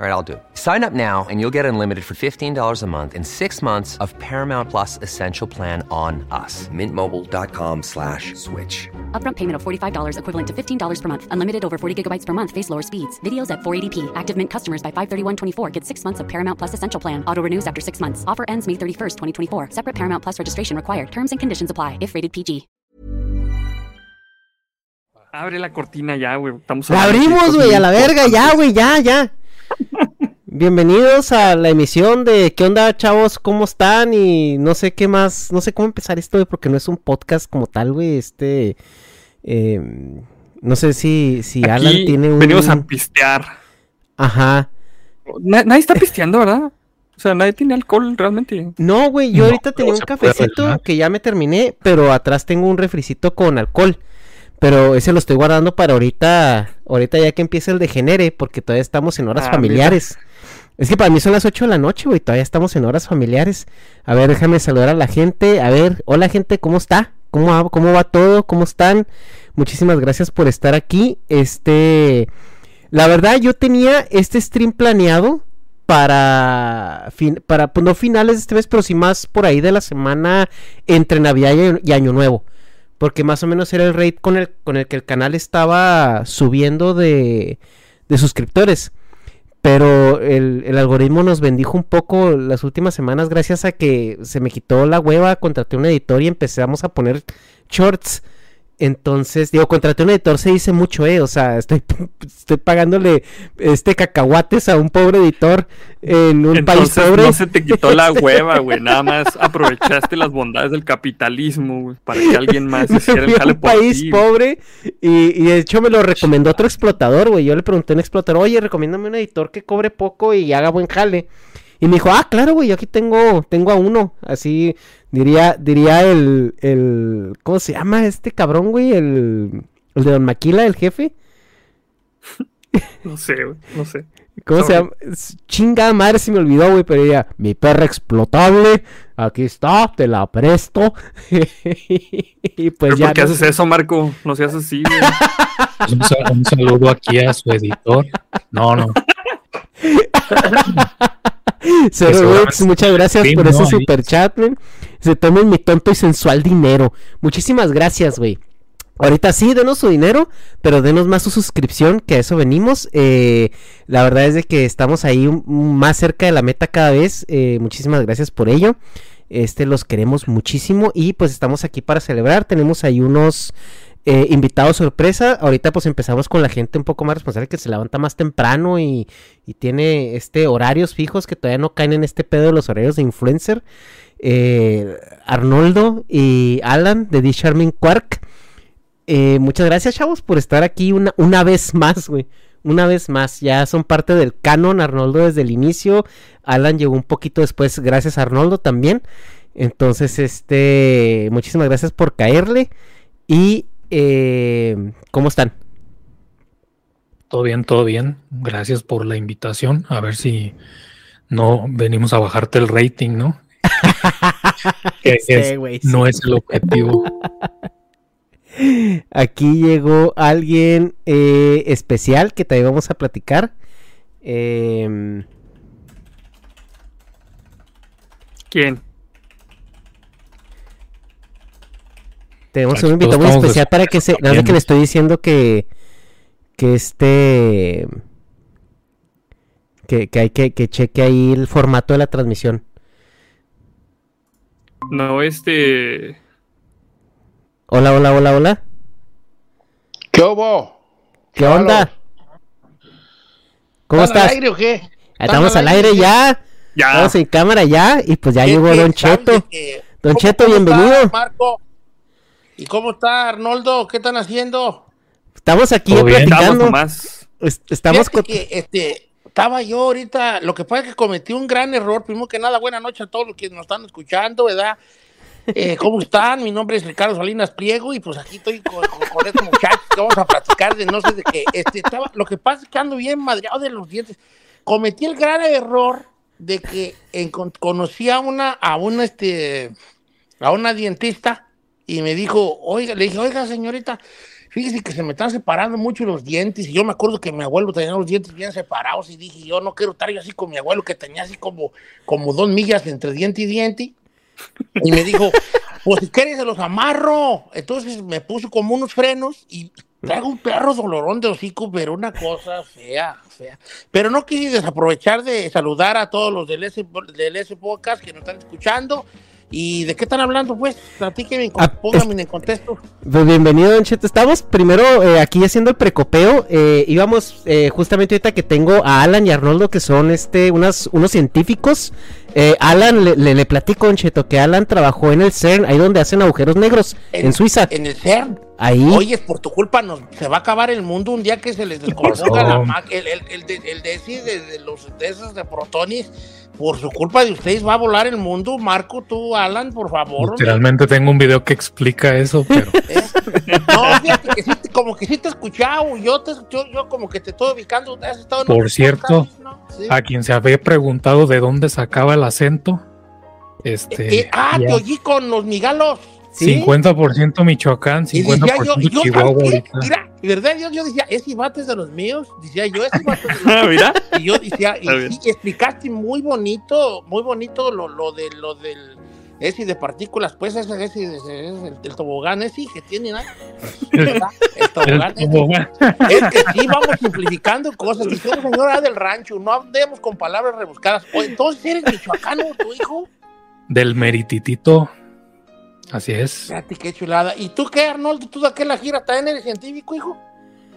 All right, I'll do it. Sign up now and you'll get unlimited for $15 a month in six months of Paramount Plus Essential Plan on us. Mintmobile.com slash switch. Upfront payment of $45 equivalent to $15 per month. Unlimited over 40 gigabytes per month. Face lower speeds. Videos at 480p. Active Mint customers by 531.24 get six months of Paramount Plus Essential Plan. Auto renews after six months. Offer ends May 31st, 2024. Separate Paramount Plus registration required. Terms and conditions apply if rated PG. Abre la cortina ya, güey. Estamos La abrimos, cosas güey, a la verga, ya, importantes. güey, ya, ya. Bienvenidos a la emisión de ¿Qué onda, chavos? ¿Cómo están? Y no sé qué más, no sé cómo empezar esto, güey, porque no es un podcast como tal, güey, este... eh, no sé si, si Aquí Alan tiene un... Venimos a pistear. Ajá. Na- nadie está pisteando, ¿verdad? O sea, nadie tiene alcohol realmente. No, güey, yo No, ahorita tenía un cafecito que ya me terminé, pero atrás tengo un refricito con alcohol. Pero ese lo estoy guardando para ahorita, ahorita ya que empiece el degenere, porque todavía estamos en horas Ah, familiares. Es que para mí son las 8 de la noche, güey, todavía estamos en horas familiares. A ver, déjame saludar a la gente. A ver, hola gente, ¿cómo está? ¿Cómo va, cómo va todo? ¿Cómo están? Muchísimas gracias por estar aquí. Este, la verdad yo tenía este stream planeado para, fin- para pues, no finales de este mes, pero sí más por ahí de la semana entre Navidad y, y Año Nuevo. Porque más o menos era el rate con el, con el que el canal estaba subiendo de, de suscriptores. Pero el, el algoritmo nos bendijo un poco las últimas semanas gracias a que se me quitó la hueva, contraté un editor y empezamos a poner shorts. Entonces, digo, contraté un editor se dice mucho, eh, o sea, estoy, estoy pagándole este cacahuates a un pobre editor en un país pobre. no se te quitó la hueva, güey. Nada más aprovechaste las bondades del capitalismo, güey, para que alguien más hiciera el jale un por país ti, pobre y, y de hecho me lo recomendó otro explotador, güey. Yo le pregunté a un explotador, oye, recomiéndame un editor que cobre poco y haga buen jale. Y me dijo, ah, claro, güey, yo aquí tengo, tengo a uno. Así diría, diría el, el, ¿cómo se llama este cabrón, güey? El, el de Don Maquila, el jefe. No sé, güey, no sé. ¿Cómo se llama? Chingada madre, se me olvidó, güey, pero ella, mi perra explotable, aquí está, te la presto. y pues ¿Pero ya. por qué no haces eso, Marco? No seas así, güey. Un, sal- un saludo aquí a su editor. No, no. Muchas gracias sí, por no, ese ahí. super chat, man. Se tomen mi tonto y sensual dinero. Muchísimas gracias, güey. Ahorita sí, denos su dinero, pero denos más su suscripción, que a eso venimos. Eh, la verdad es de que estamos ahí más cerca de la meta cada vez. Eh, muchísimas gracias por ello. Este, los queremos muchísimo y pues estamos aquí para celebrar. Tenemos ahí unos eh, invitados sorpresa. Ahorita pues empezamos con la gente un poco más responsable que se levanta más temprano y, y tiene este horarios fijos que todavía no caen en este pedo de los horarios de influencer. Eh, Arnoldo y Alan de The Charming Quark. Eh, muchas gracias, chavos, por estar aquí una, una vez más, güey. Una vez más, ya son parte del canon, Arnoldo desde el inicio. Alan llegó un poquito después, gracias a Arnoldo también. Entonces, este, muchísimas gracias por caerle. Y, eh, ¿cómo están? Todo bien, todo bien. Gracias por la invitación. A ver si no venimos a bajarte el rating, ¿no? Que Sí, es- güey, no sí. es el objetivo. Aquí llegó alguien eh, especial que también vamos a platicar. Em, ¿Quién? Tenemos Aquí un invitado muy estamos especial para que se. Nada más que le estoy diciendo que. Que este. Que, que hay que, que cheque ahí el formato de la transmisión. No, este. Hola, hola, hola, hola. ¿Qué hubo? ¿Qué onda? ¿Cómo ¿Están estás? al aire o qué? Ah, Estamos al aire ya. Ya. Estamos en cámara ya. Y pues ya ¿Qué- llegó? Don ¿Sabes Cheto. que- Don ¿Cómo- Cheto, cómo bienvenido. está, Marco? ¿Y cómo está Arnoldo? ¿Qué están haciendo? Estamos aquí. Estamos platicando. Estamos Fíjate con... que, este, estaba yo ahorita, lo que pasa es que cometí un gran error. Primero que nada, buena noche a todos los que nos están escuchando, ¿verdad? Eh, ¿Cómo están? Mi nombre es Ricardo Salinas Pliego y pues aquí estoy con, con, con estos muchachos que vamos a platicar de no sé de qué. Este, estaba, lo que pasa es que ando bien madreado de los dientes. Cometí el gran error de que encon- conocí a una, a una, este, a una dientista y me dijo, oiga, le dije, oiga, señorita, fíjese que se me están separando mucho los dientes y yo me acuerdo que mi abuelo tenía los dientes bien separados y dije, yo no quiero estar yo así con mi abuelo que tenía así como, como dos millas entre diente y diente. Y me dijo, pues si quieres se los amarro. Entonces me puso como unos frenos y traigo un perro dolorón de hocico, pero una cosa fea, fea. Pero no quise desaprovechar de saludar a todos los del S, del S Podcast que nos están escuchando. ¿Y de qué están hablando, pues? Platíquenme, Ah, pónganme en contexto. Pues bienvenido, Don Cheto. Estamos primero eh, aquí haciendo el precopeo. Eh, íbamos eh, justamente ahorita que tengo a Alan y Arnoldo, que son este unas, unos científicos. Eh, Alan, le, le, le platico, Don Cheto, que Alan trabajó en el CERN, ahí donde hacen agujeros negros, en, Suiza. En el CERN. Ahí. Oye, por tu culpa nos, se va a acabar el mundo un día que se les descomponga la ma- el, el, el, de, el de, ese- de- de los de esos de protones. Por su culpa de ustedes va a volar el mundo. Marco, tú, Alan, por favor. hombre. Literalmente tengo un video que explica eso, pero ¿Eh? No, fíjate que sí, te- como que sí te he escuchado. Yo, te, yo, yo como que te estoy ubicando. Has estado en Por cierto. Sí. a quien se había preguntado de dónde sacaba el acento, este, Eh, ah, ya, te oí con los migalos. ¿Sí? 50% Michoacán, Y decía 50% yo, y yo, Chihuahua ¿sabes qué? Mira, ¿verdad? Yo, yo decía, ese vato es de los míos. Decía yo, ese vato es de los Ah, mira. Y yo decía, y, sí, explicaste muy bonito, muy bonito lo, lo de lo del ese de partículas, pues ese, ese, ese- ese- el, el tobogán ese que tiene, ¿no? ¿Verdad? El tobogán. El tobogán. Es que sí, vamos simplificando cosas. Y somos señora del rancho, no andemos con palabras rebuscadas. O entonces eres michoacano, tu hijo. Del merititito. Así es. Fíjate qué chulada. ¿Y tú qué, Arnoldo? ¿Tú de qué la gira? ¿También eres científico, hijo?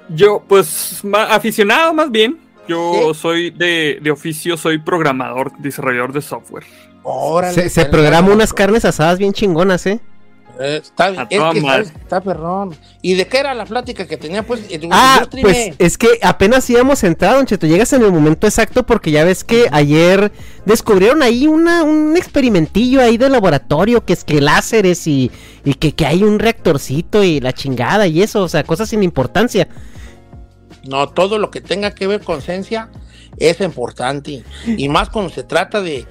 Yo, pues, ma- aficionado más bien. Yo ¿Sí? soy de, de oficio, soy programador, desarrollador de software. Órale, Se, se programa unas carnes asadas bien chingonas, ¿eh? Eh, está, A es que está perrón. ¿Y de qué era la plática que tenía, pues? el- Ah, pues eh? es que apenas íbamos entrado, Don Cheto. Llegas en el momento exacto porque ya ves que ayer descubrieron ahí una, un experimentillo ahí de laboratorio que es que láseres y, y que, que hay un reactorcito y la chingada y eso, o sea, cosas sin importancia. No, todo lo que tenga que ver con ciencia es importante. Y más cuando se trata de,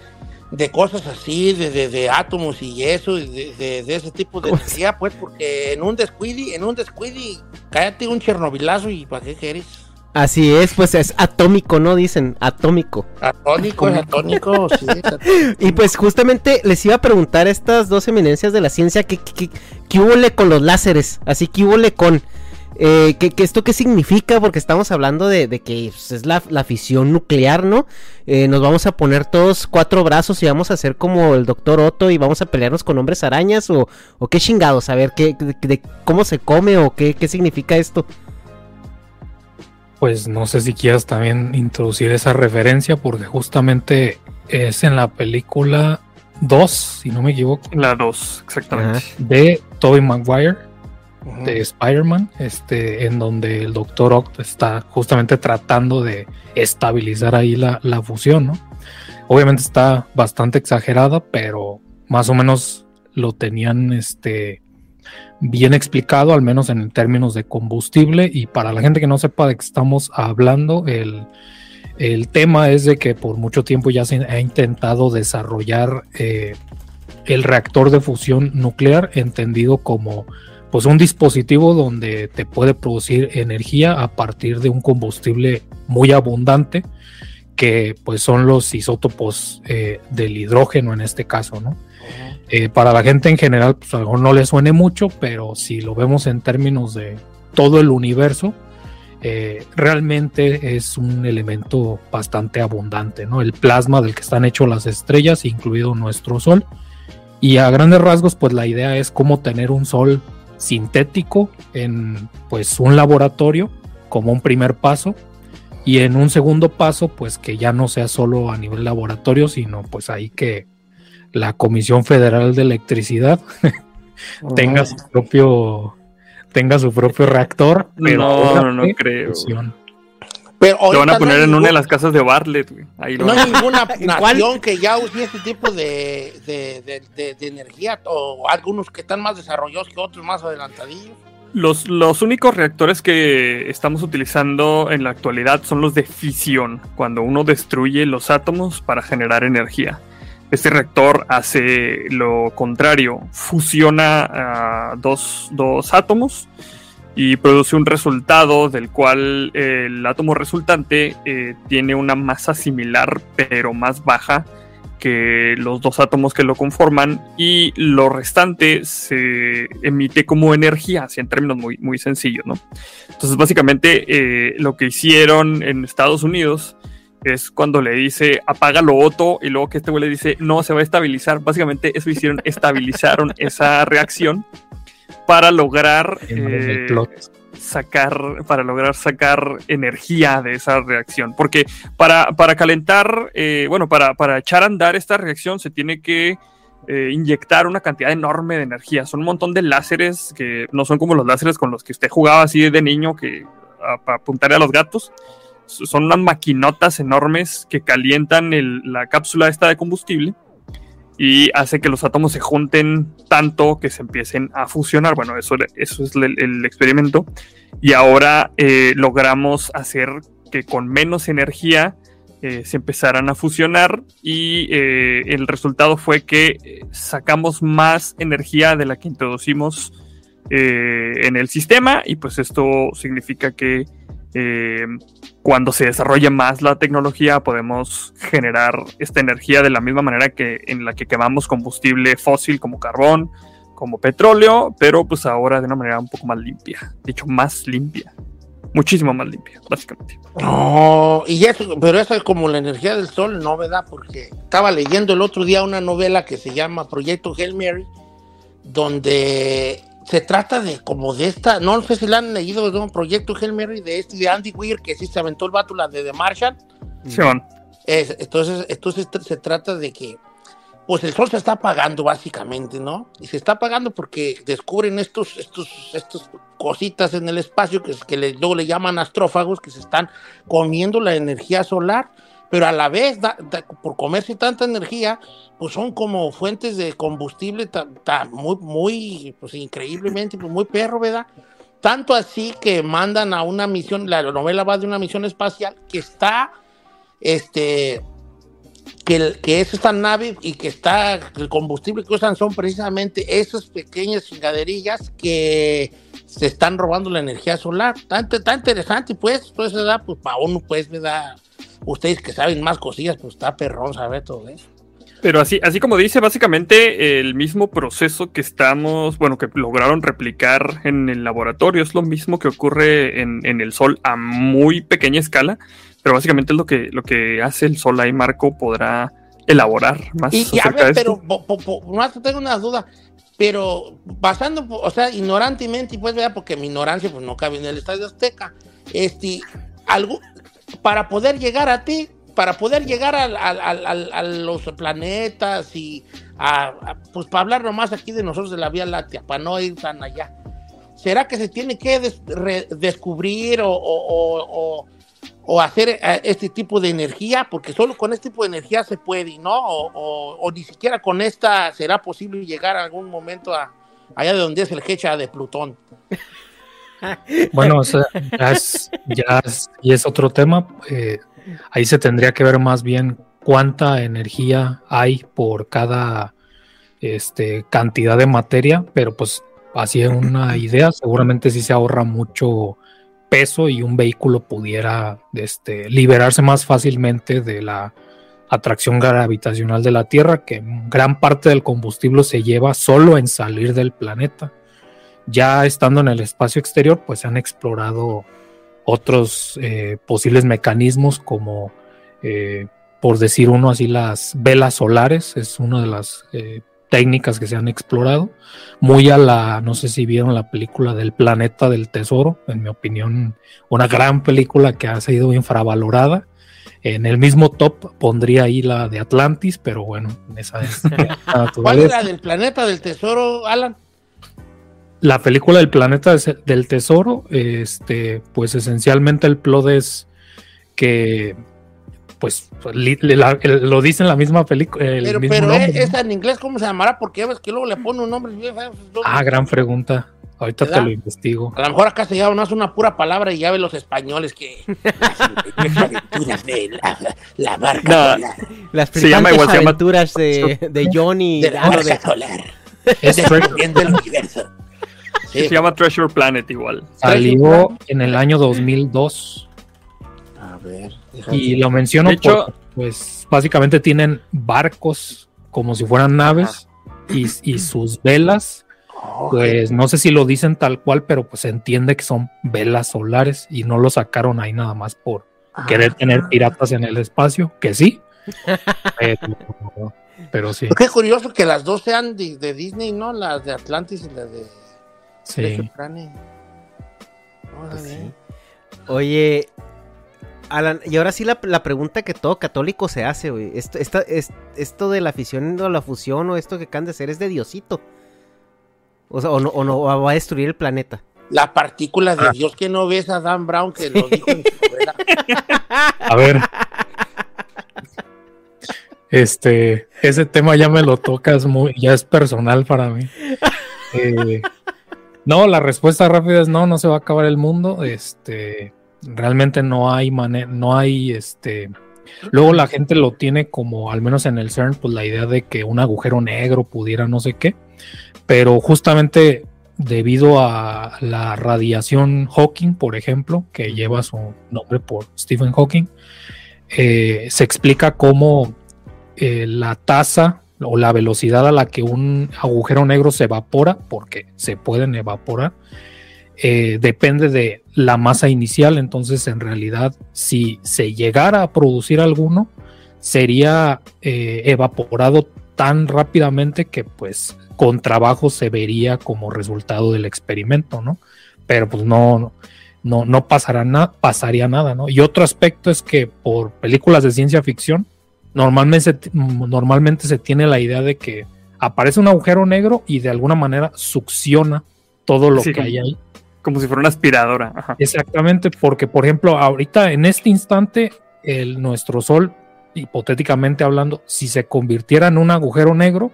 de cosas así, de, de, de átomos y eso, y de, de- de ese tipo de ¿Cómo energía, pues, porque en un descuide, en un descuide, cállate un chernobilazo y ¿para qué quieres? Así es, pues es atómico, ¿no? Dicen, atómico. Atónico, es atónico, sí. es atónico. Y pues justamente les iba a preguntar a estas dos eminencias de la ciencia qué, qué, qué, qué húbole con los láseres, así que húbole con... Eh, ¿qué, qué esto qué significa? Porque estamos hablando de, de que pues, es la, la fisión nuclear, ¿no? Eh, nos vamos a poner todos cuatro brazos y vamos a hacer como el doctor Otto y vamos a pelearnos con hombres arañas o, o qué chingados, a ver qué, de, de cómo se come o qué, qué significa esto. Pues no sé si quieras también introducir esa referencia, porque justamente es en la película 2, si no me equivoco, La 2, exactamente. Ajá. de Tobey Maguire, De Spider-Man, este, en donde el Doctor Oct está justamente tratando de estabilizar ahí la, la fusión, ¿no? Obviamente está bastante exagerada, pero más o menos lo tenían este, bien explicado, al menos en términos de combustible. Y para la gente que no sepa de qué estamos hablando, el, el tema es de que por mucho tiempo ya se ha intentado desarrollar eh, el reactor de fusión nuclear, entendido como pues un dispositivo donde te puede producir energía a partir de un combustible muy abundante que pues son los isótopos eh, del hidrógeno en este caso, ¿no? Eh, para la gente en general, pues a lo mejor no le suene mucho, pero si lo vemos en términos de todo el universo, eh, realmente es un elemento bastante abundante, ¿no? El plasma del que están hechos las estrellas, incluido nuestro Sol. Y a grandes rasgos, pues la idea es cómo tener un Sol sintético en pues un laboratorio como un primer paso y en un segundo paso pues que ya no sea solo a nivel laboratorio sino pues ahí que la Comisión Federal de Electricidad tenga su propio tenga su propio reactor pero No, no, creo. Pero Lo van a poner no en una de las casas de Bartlett, güey. Ahí lo No hay ninguna nación que ya use este tipo de, de, de- de- de energía o algunos que están más desarrollados que otros más adelantadillos. Los, los únicos reactores que estamos utilizando en la actualidad son los de fisión, cuando uno destruye los átomos para generar energía. Este reactor hace lo contrario, fusiona ah, dos, dos átomos y produce un resultado del cual eh, el átomo resultante eh, tiene una masa similar pero más baja que los dos átomos que lo conforman y lo restante se emite como energía, así en términos muy, muy sencillos, ¿no? Entonces, básicamente, eh, lo que hicieron en Estados Unidos es cuando le dice apágalo Otto y luego que este güey le dice no, se va a estabilizar. Básicamente, eso hicieron, estabilizaron esa reacción para lograr eh, sacar, para lograr sacar energía de esa reacción. Porque para, para calentar, eh, bueno, para, para echar a andar esta reacción se tiene que eh, inyectar una cantidad enorme de energía. Son un montón de láseres que no son como los láseres con los que usted jugaba así de niño que para apuntarle a los gatos. Son unas maquinotas enormes que calientan el- la cápsula esta de combustible y hace que los átomos se junten tanto que se empiecen a fusionar. Bueno, eso, eso es el, experimento. Y ahora eh, logramos hacer que con menos energía eh, se empezaran a fusionar y eh, el resultado fue que sacamos más energía de la que introducimos en el sistema y pues esto significa que cuando se desarrolla más la tecnología podemos generar esta energía de la misma manera que en la que quemamos combustible fósil como carbón, como petróleo, pero pues ahora de una manera un poco más limpia, de hecho más limpia, muchísimo más limpia, básicamente. No, y eso, pero eso es como la energía del sol, ¿no, verdad? Porque estaba leyendo el otro día una novela que se llama Proyecto Hail Mary, donde se trata de como de esta, no sé si la han leído, de un Proyecto Hail Mary de este de Andy Weir, que sí se aventó el vato, la de The Martian. Es- entonces, entonces se trata de que, pues el sol se está apagando básicamente, ¿no? Y se está apagando porque descubren estos, estos, estos cositas en el espacio que, que le- luego le llaman astrófagos que se están comiendo la energía solar, pero a la vez, da- da- por comerse tanta energía, pues son como fuentes de combustible muy, muy, pues increíblemente, pues muy perro, ¿verdad? Tanto así que mandan a una misión, la novela va de una misión espacial que está, este, que, que es esta nave y que está, el combustible que usan son precisamente esas pequeñas chingaderillas que se están robando la energía solar. Tan, tan interesante, pues, pues, ¿verdad? Pues para uno, pues, ¿verdad? Ustedes que saben más cosillas, pues está perrón saber todo eso. Pero así, así como dice, básicamente el mismo proceso que estamos, bueno, que lograron replicar en el laboratorio es lo mismo que ocurre en, en el Sol a muy pequeña escala, pero básicamente es lo que, lo que hace el Sol ahí, Marco podrá elaborar más Y, y a acerca ver, de esto. pero po- po- po- más tengo una duda, pero basando, o sea, ignorantemente, pues, ¿verdad? Porque mi ignorancia pues no cabe en el Estadio Azteca. Este, algo, para poder llegar a ti, para poder llegar a los planetas y a, pues para hablar nomás aquí de nosotros de la Vía Láctea, para no ir tan allá. ¿Será que se tiene que descubrir o, o- hacer eh, este tipo de energía? Porque solo con este tipo de energía se puede, ¿no? O, ni siquiera con esta será posible llegar a algún momento allá de donde es el hecha de Plutón. Bueno, o sea, ya es, ya es- y es otro tema. eh, ahí se tendría que ver más bien cuánta energía hay por cada este, cantidad de materia, pero pues así es una idea. Seguramente sí se ahorra mucho peso y un vehículo pudiera este, liberarse más fácilmente de la atracción gravitacional de la Tierra, que gran parte del combustible se lleva solo en salir del planeta ya estando en el espacio exterior, pues se han explorado otros eh, posibles mecanismos como, eh, por decir uno así, las velas solares, es una de las eh, técnicas que se han explorado. Muy a la, no sé si vieron la película del Planeta del Tesoro, en mi opinión, una gran película que ha sido infravalorada. En el mismo top pondría ahí la de Atlantis, pero bueno, esa es. ¿Cuál es la del Planeta del Tesoro, Alan? La película del Planeta del Tesoro, este, pues esencialmente el plot es que pues lo dice en la misma película. Pero, pero esa en inglés, ¿cómo se llamará? Porque ves que luego le pone un nombre Ah, gran pregunta. Ahorita te lo investigo. A lo mejor acá se llama no es una pura palabra y ya ve los españoles que las aventuras de la, barca no, Las se llama igual, aventuras de, de Johnny. De la barca de... solar. Es del universo. Se llama Treasure Planet igual. Salió en el año 2002. A ver. Y lo menciono porque, pues, básicamente tienen barcos como si fueran naves y, sus velas, pues no sé si lo dicen tal cual, pero pues se entiende que son velas solares y no lo sacaron ahí nada más por querer tener piratas en el espacio, que sí. pero, sí. Qué curioso que las dos sean de, Disney, ¿no? Las de Atlantis y las de... Sí. Pues Oye, Alan, y ahora sí la, pregunta que todo católico se hace, güey. Esto, esto de la afición o la fusión o esto que acaban de hacer es de Diosito. O sea, o no, o no va a destruir el planeta. La partícula de ah. Dios que no ves a Dan Brown que lo dijo en su A ver. Este, ese tema ya me lo tocas muy, ya es personal para mí. Eh, no, la respuesta rápida es no, no se va a acabar el mundo. Este, Realmente no hay manera, no hay este. Luego la gente lo tiene como, al menos en el CERN, pues la idea de que un agujero negro pudiera no sé qué, pero justamente debido a la radiación Hawking, por ejemplo, que lleva su nombre por Stephen Hawking, eh, se explica cómo eh, la tasa o la velocidad a la que un agujero negro se evapora, porque se pueden evaporar, eh, depende de la masa inicial, entonces en realidad si se llegara a producir alguno, sería eh, evaporado tan rápidamente que pues con trabajo se vería como resultado del experimento, ¿no? Pero pues no, no, no pasará pasaría nada, ¿no? Y otro aspecto es que por películas de ciencia ficción, normalmente, normalmente se tiene la idea de que aparece un agujero negro y de alguna manera succiona todo lo que hay ahí. Como si fuera una aspiradora. Exactamente, porque por ejemplo, ahorita en este instante, el, nuestro Sol, hipotéticamente hablando, si se convirtiera en un agujero negro,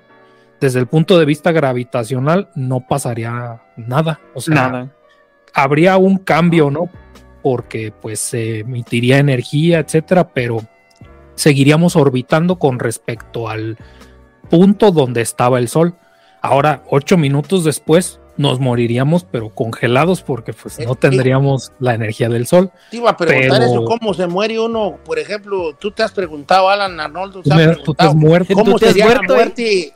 desde el punto de vista gravitacional, no pasaría nada. O sea, nada. habría un cambio, ¿no? Porque pues se emitiría energía, etcétera, pero seguiríamos orbitando con respecto al punto donde estaba el Sol. Ahora, ocho minutos después, nos moriríamos, pero congelados, porque pues no tendríamos la energía del sol. Te iba a preguntar eso, cómo se muere uno, por ejemplo, tú te has preguntado, Alan Arnoldo, ¿tú te has muerto? ¿Cómo sería la muerte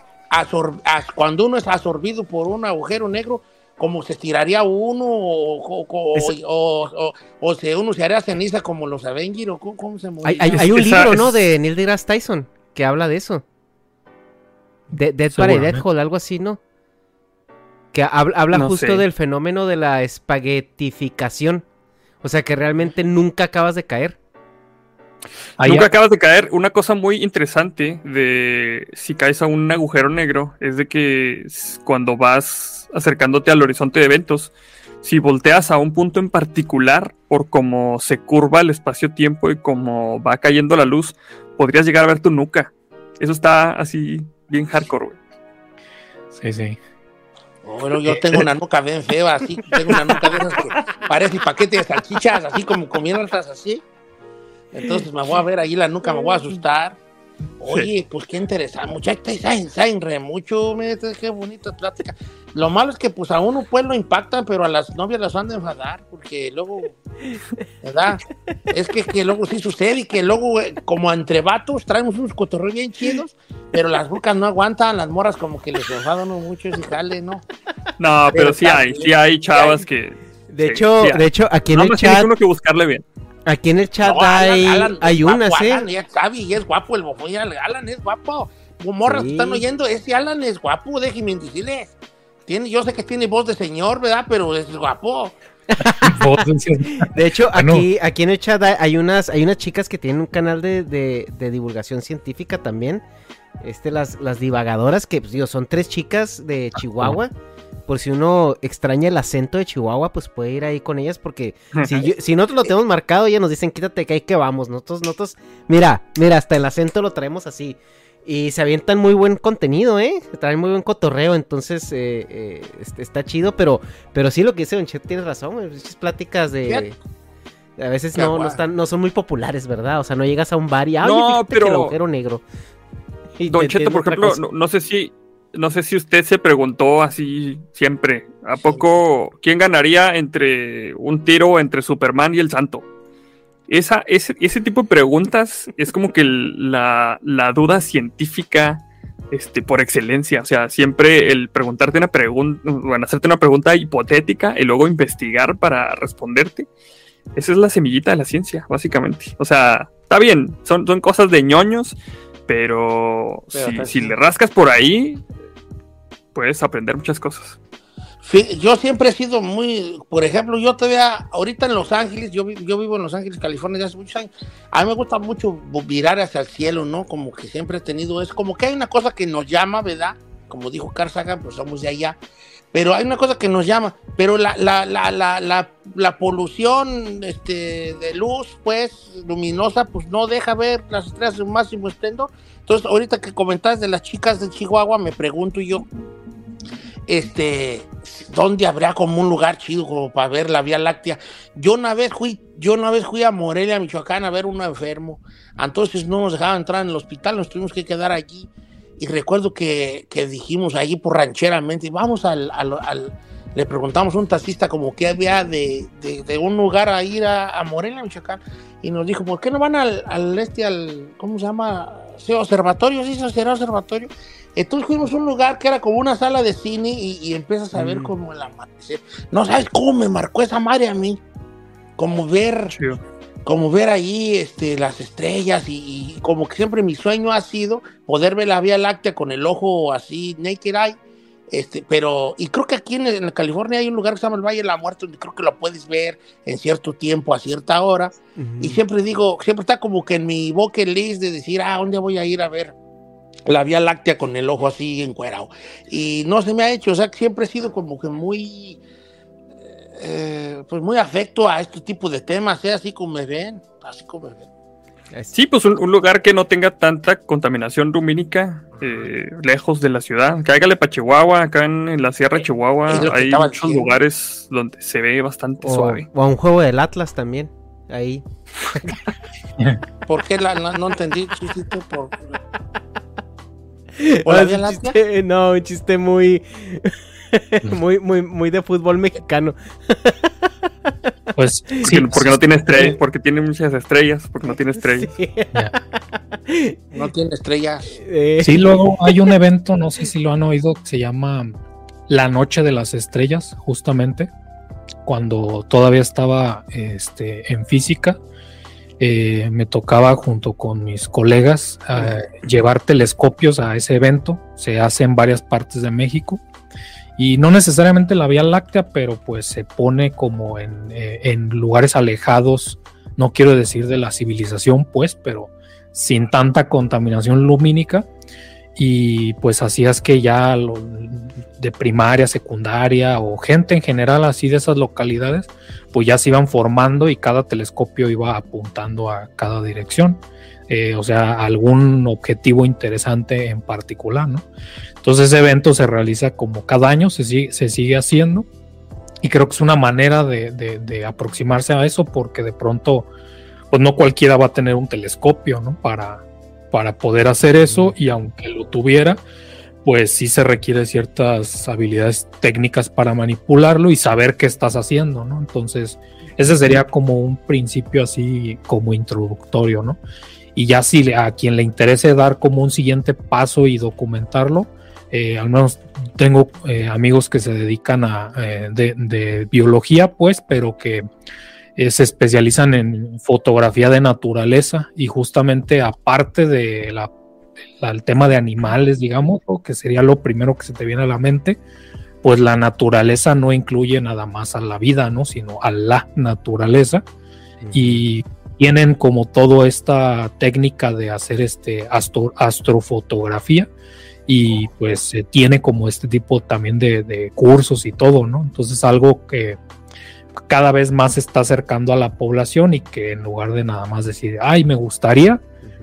cuando uno es absorbido por un agujero negro? ¿Cómo se estiraría uno? ¿O, o, o, se, uno se haría ceniza como los Avengers? ¿O cómo, se Hay, hay, un libro, ¿no? De Neil deGrasse Tyson que habla de eso. De, Dead by Dead Hole, algo así, ¿no? Que habla, justo del fenómeno de la espaguetificación. O sea que realmente nunca acabas de caer. nunca acabas de caer. Una cosa muy interesante de si caes a un agujero negro es de que cuando vas acercándote al horizonte de eventos, si volteas a un punto en particular por cómo se curva el espacio-tiempo y cómo va cayendo la luz, podrías llegar a ver tu nuca. Eso está así bien hardcore, güey. Sí, sí. Bueno, yo tengo una nuca bien fea, así, tengo una nuca de esas que parece paquete de salchichas, así como comiéndolas así. Entonces me voy a ver ahí la nuca, me voy a asustar. Oye, pues qué interesante, muchachos, saben, saben re mucho, qué bonita plática. Lo malo es que pues a uno pues lo impactan, pero a las novias las van a enfadar, porque luego, ¿verdad? Es que, que luego sí sucede y que luego, eh, como entre vatos, traemos unos cotorreos bien chidos, pero las bucas no aguantan, las moras como que les enfadan mucho y jale, ¿no? No, pero, sí hay, sí hay chavas que... De hecho, de hecho, aquí en el chat... uno que buscarle bien. Aquí en el chat hay, hay unas, ¿eh? Alan, es guapo el bofón, Alan es guapo. morras Sí. están oyendo, ese Alan es guapo, déjenme decirles. Tiene, yo sé que tiene voz de señor, ¿verdad? Pero es guapo. De hecho, Bueno. aquí, aquí en el chat hay hay unas, hay unas chicas que tienen un canal de, de- de divulgación científica también. Este, las, las divagadoras, que pues, digo, son tres chicas de Chihuahua. Por si uno extraña el acento de Chihuahua, pues puede ir ahí con ellas. Porque si, yo- si nosotros lo tenemos marcado, ellas nos dicen, quítate que ahí que vamos. Nosotros, nosotros, mira, mira, hasta el acento lo traemos así. Y se avientan muy buen contenido, ¿eh? Traen muy buen cotorreo, entonces eh, eh, está chido, pero, pero sí lo que dice Don Chet tiene razón, esas pláticas de... A veces no, no, guay. están, no son muy populares, ¿verdad? O sea, no llegas a un bar y, ah, No, que el pero- agujero negro. Y Don Cheto, por ejemplo, no, no sé si no sé si usted se preguntó así siempre, ¿a poco quién ganaría entre un tiro entre Superman y el Santo? Esa, ese, ese tipo de preguntas es como que la, la duda científica este, por excelencia. O sea, siempre el preguntarte una pregunta, bueno, hacerte una pregunta hipotética y luego investigar para responderte. Esa es la semillita de la ciencia, básicamente. O sea, está bien, son, son cosas de ñoños, pero, Pero si, si le rascas por ahí, puedes aprender muchas cosas. Yo siempre he sido muy, por ejemplo, yo todavía, ahorita en Los Ángeles, yo, yo vivo en Los Ángeles, California, desde hace muchos años. A mí me gusta mucho mirar hacia el cielo, ¿no? Como que siempre he tenido eso. Como que hay una cosa que nos llama, ¿verdad? Como dijo Carl Sagan, pues somos de allá. Pero hay una cosa que nos llama. Pero la, la, la, la, la, la polución este, de luz, pues, luminosa, pues no deja ver las estrellas en su máximo esplendor. Entonces, ahorita que comentas de las chicas de Chihuahua, me pregunto yo, este, ¿dónde habrá como un lugar chido como para ver la Vía Láctea? Yo una vez fui, yo una vez fui a Morelia, Michoacán, a ver un enfermo. Entonces no nos dejaban entrar en el hospital, nos tuvimos que quedar allí. Y recuerdo que, que dijimos allí por rancheramente, vamos al, le preguntamos a un taxista como que había de, de- un lugar a ir a, a Morelia, Michoacán. Y nos dijo, ¿por qué no van al, al este, al, ¿cómo se llama? Sí, observatorio, sí, será observatorio. Entonces fuimos a un lugar que era como una sala de cine y, y empiezas a ver como el amanecer. No sabes cómo me marcó esa madre a mí. Como ver, como ver ahí este, las estrellas y, y como que siempre mi sueño ha sido poder ver la Vía Láctea con el ojo así, naked eye. Este, pero, y creo que aquí en, en California hay un lugar que se llama el Valle de la Muerte, donde creo que lo puedes ver en cierto tiempo, a cierta hora. Y siempre digo, siempre está como que en mi bucket list de decir, ah, ¿dónde voy a ir a ver la Vía Láctea con el ojo así encuerado? Y no se me ha hecho, o sea, que siempre he sido como que muy, eh, pues muy afecto a este tipo de temas, ¿eh? así como me ven, así como me ven. Sí, pues un, un lugar que no tenga tanta contaminación lumínica eh, lejos de la ciudad. Cáigale para Chihuahua, acá en, en la Sierra de Chihuahua hay muchos diciendo. lugares donde se ve bastante O, suave. o a un juego del Atlas también. Ahí. ¿Por qué la, no, no entendí, por... No, un chiste muy. muy, muy, muy de fútbol mexicano. Pues Porque, sí, porque no tiene estrellas, porque tiene muchas estrellas, porque no tiene estrellas. Sí. No tiene estrellas. Eh, Sí, luego hay un evento, no sé si lo han oído, que se llama La Noche de las Estrellas, justamente, cuando todavía estaba este, en física. Eh, me tocaba junto con mis colegas eh, llevar telescopios a ese evento. Se hace en varias partes de México. Y no necesariamente la Vía Láctea, pero pues se pone como en, eh, en lugares alejados, no quiero decir de la civilización, pues, pero sin tanta contaminación lumínica y pues hacías que ya de primaria, secundaria o gente en general así de esas localidades, pues ya se iban formando y cada telescopio iba apuntando a cada dirección, eh, o sea, algún objetivo interesante en particular, ¿no? Entonces ese evento se realiza como cada año, se sigue, se sigue haciendo y creo que es una manera de, de- de aproximarse a eso porque de pronto pues no cualquiera va a tener un telescopio, ¿no? Para, para poder hacer eso y aunque lo tuviera, pues sí se requiere ciertas habilidades técnicas para manipularlo y saber qué estás haciendo, ¿no? Entonces, ese sería como un principio así como introductorio, ¿no? Y ya si a quien le interese dar como un siguiente paso y documentarlo, eh, al menos tengo eh, amigos que se dedican a eh, de, de biología, pues, pero que eh, se especializan en fotografía de naturaleza y justamente aparte de la el tema de animales, digamos, o que sería lo primero que se te viene a la mente, pues la naturaleza no incluye nada más a la vida, ¿no? Sino a la naturaleza. Y tienen como toda esta técnica de hacer este astrofotografía y pues se tiene como este tipo también de, de, cursos y todo, ¿no? Entonces algo que cada vez más se está acercando a la población y que en lugar de nada más decir, ay, me gustaría,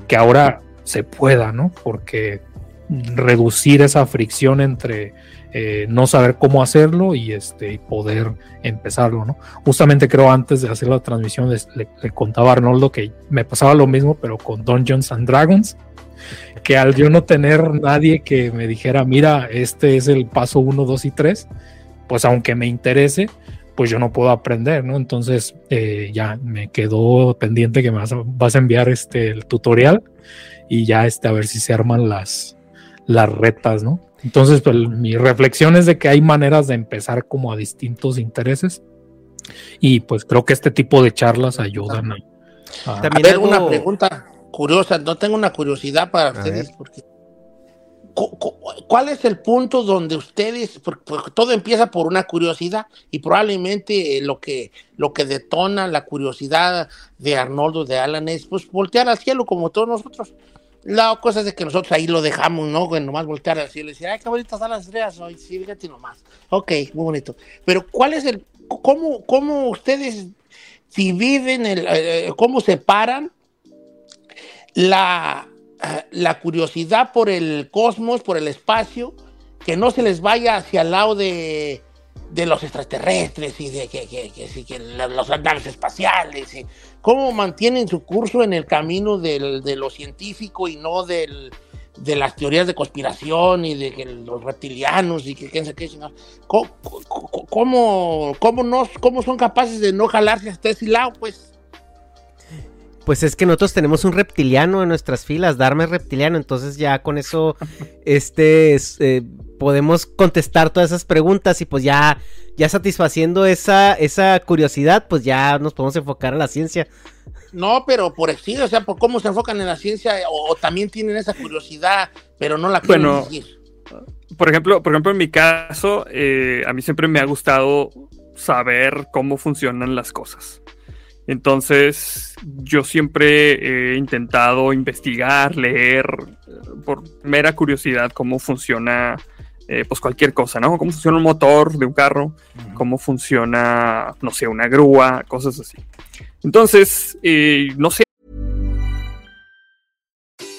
que ahora se pueda, ¿no? Porque reducir esa fricción entre eh, no saber cómo hacerlo y este y poder empezarlo, ¿no? Justamente creo antes de hacer la transmisión le, contaba a Arnoldo que me pasaba lo mismo, pero con Dungeons and Dragons, que al yo no tener nadie que me dijera, mira, este es el paso 1, 2 y 3, pues aunque me interese, pues yo no puedo aprender, ¿no? Entonces eh, ya me quedó pendiente que me vas a, vas a, enviar este el tutorial y ya este a ver si se arman las, las retas, ¿no? Entonces, pues mi reflexión es de que hay maneras de empezar como a distintos intereses y pues creo que este tipo de charlas ayudan a... También a una pregunta curiosa, no tengo una curiosidad para ustedes, porque ¿Cuál es el punto donde ustedes, porque, todo empieza por una curiosidad y probablemente lo que, lo que detona la curiosidad de Arnoldo de Alan es pues voltear al cielo como todos nosotros. La cosa es que nosotros ahí lo dejamos, ¿no? nomás voltear al cielo y decir, ay, qué bonitas están las estrellas hoy, sí, fíjate nomás. Ok, muy bonito. Pero ¿cuál es el, cómo, cómo ustedes, si viven, el, eh, cómo separan la eh, la curiosidad por el cosmos, por el espacio, que no se les vaya hacia el lado de, de los extraterrestres y de que, que, que, los naves espaciales, y cómo mantienen su curso en el camino del, de lo científico y no del, de las teorías de conspiración y de que los reptilianos y que sé qué. ¿Cómo, cómo, cómo, no, ¿Cómo son capaces de no jalarse hasta ese lado? Pues pues es que nosotros tenemos un reptiliano en nuestras filas, Darme reptiliano, entonces ya con eso este eh, podemos contestar todas esas preguntas y pues ya ya satisfaciendo esa esa curiosidad, pues ya nos podemos enfocar en la ciencia. No, pero por sí, o sea, por cómo se enfocan en la ciencia o, también tienen esa curiosidad, pero no la quieren bueno, decir. Por ejemplo, por ejemplo, en mi caso, eh, a mí siempre me ha gustado saber cómo funcionan las cosas. Entonces, yo siempre he intentado investigar, leer, por mera curiosidad, cómo funciona eh, pues cualquier cosa, ¿no? Cómo funciona un motor de un carro, cómo funciona, no sé, una grúa, cosas así. Entonces, eh, no sé.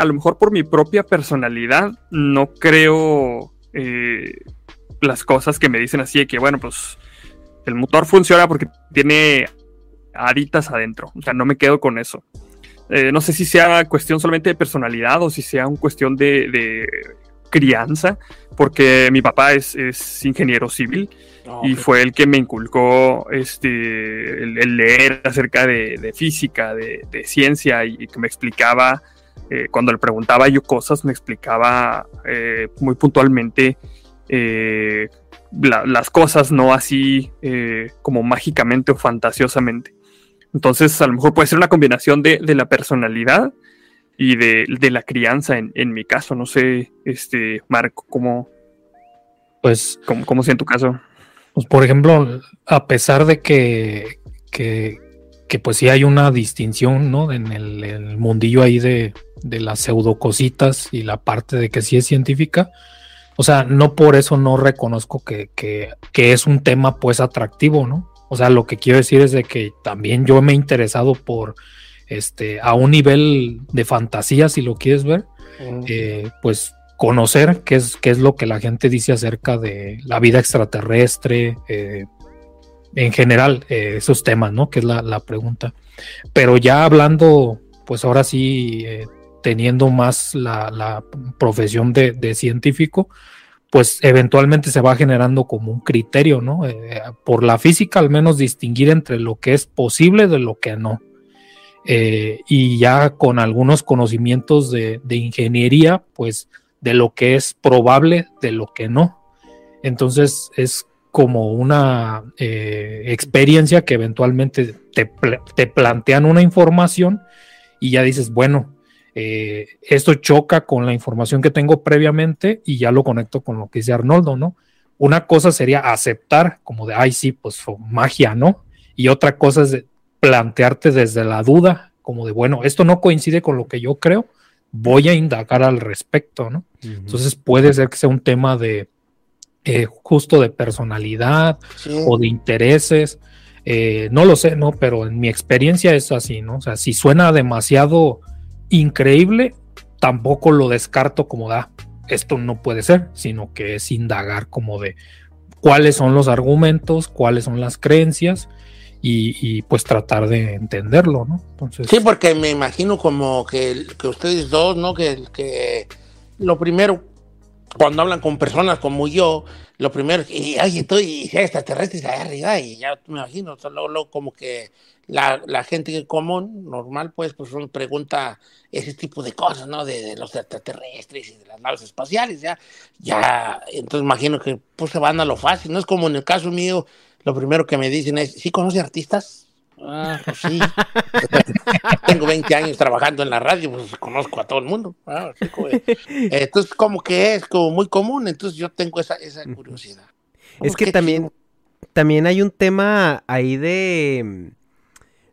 a lo mejor por mi propia personalidad, no creo eh, las cosas que me dicen así de que, bueno, pues el motor funciona porque tiene aditas adentro. O sea, no me quedo con eso. Eh, no sé si sea cuestión solamente de personalidad o si sea una cuestión de, crianza, porque mi papá es, ingeniero civil ah, y fue el que me inculcó este, el, leer acerca de, física, de, ciencia y que me explicaba eh, cuando le preguntaba yo cosas, me explicaba eh, muy puntualmente eh, las cosas, no así como mágicamente o fantasiosamente. Entonces, a lo mejor puede ser una combinación de, la personalidad y de, la crianza en, mi caso. No sé, este, Marco, ¿cómo, pues, cómo, cómo en tu caso? Pues, por ejemplo, a pesar de que, que que pues sí hay una distinción, ¿no? En el, el mundillo ahí de, de las pseudocositas y la parte de que sí es científica. O sea, no por eso no reconozco que, que, que es un tema pues atractivo, ¿no? O sea, lo que quiero decir es de que también yo me he interesado por, este, a un nivel de fantasía, si lo quieres ver, eh, pues conocer qué es, qué es lo que la gente dice acerca de la vida extraterrestre, eh, en general, eh, esos temas, ¿no? Que es la, la, pregunta. Pero ya hablando, pues ahora sí, eh, teniendo más la, la profesión de, de, científico, pues eventualmente se va generando como un criterio, ¿no? Eh, por la física, al menos distinguir entre lo que es posible de lo que no. Y ya con algunos conocimientos de, de, ingeniería, pues de lo que es probable de lo que no. Entonces es como una eh, experiencia que eventualmente te, te, plantean una información y ya dices, bueno, eh, esto choca con la información que tengo previamente y ya lo conecto con lo que dice Arnoldo, ¿no? Una cosa sería aceptar como de, ay, sí, pues magia, ¿no? Y otra cosa es plantearte desde la duda, como de, bueno, esto no coincide con lo que yo creo, voy a indagar al respecto, ¿no? Uh -huh. Entonces puede ser que sea un tema de eh, justo de personalidad sí. o de intereses, eh, no lo sé, ¿no? Pero en mi experiencia es así, ¿no? O sea, si suena demasiado increíble, tampoco lo descarto como da, esto no puede ser, sino que es indagar como de cuáles son los argumentos, cuáles son las creencias y, y, pues tratar de entenderlo, ¿no? Entonces... Sí, porque me imagino como que, que ustedes dos, ¿no? Que, que, lo primero, cuando hablan con personas como yo, lo primero, y ay, estoy extraterrestres allá arriba, y ya me imagino, solo, lo, como que la, la, gente común, normal, pues, pues uno pregunta ese tipo de cosas, ¿no? De, de, los extraterrestres y de las naves espaciales, ya, ya, entonces imagino que pues se van a lo fácil, no es como en el caso mío, lo primero que me dicen es, ¿sí conoce artistas? Ah, pues sí. Tengo 20 años trabajando en la radio, pues conozco a todo el mundo. Ah, sí, como, entonces, como que es como muy común, entonces yo tengo esa, esa curiosidad. Es que también, también hay un tema ahí de...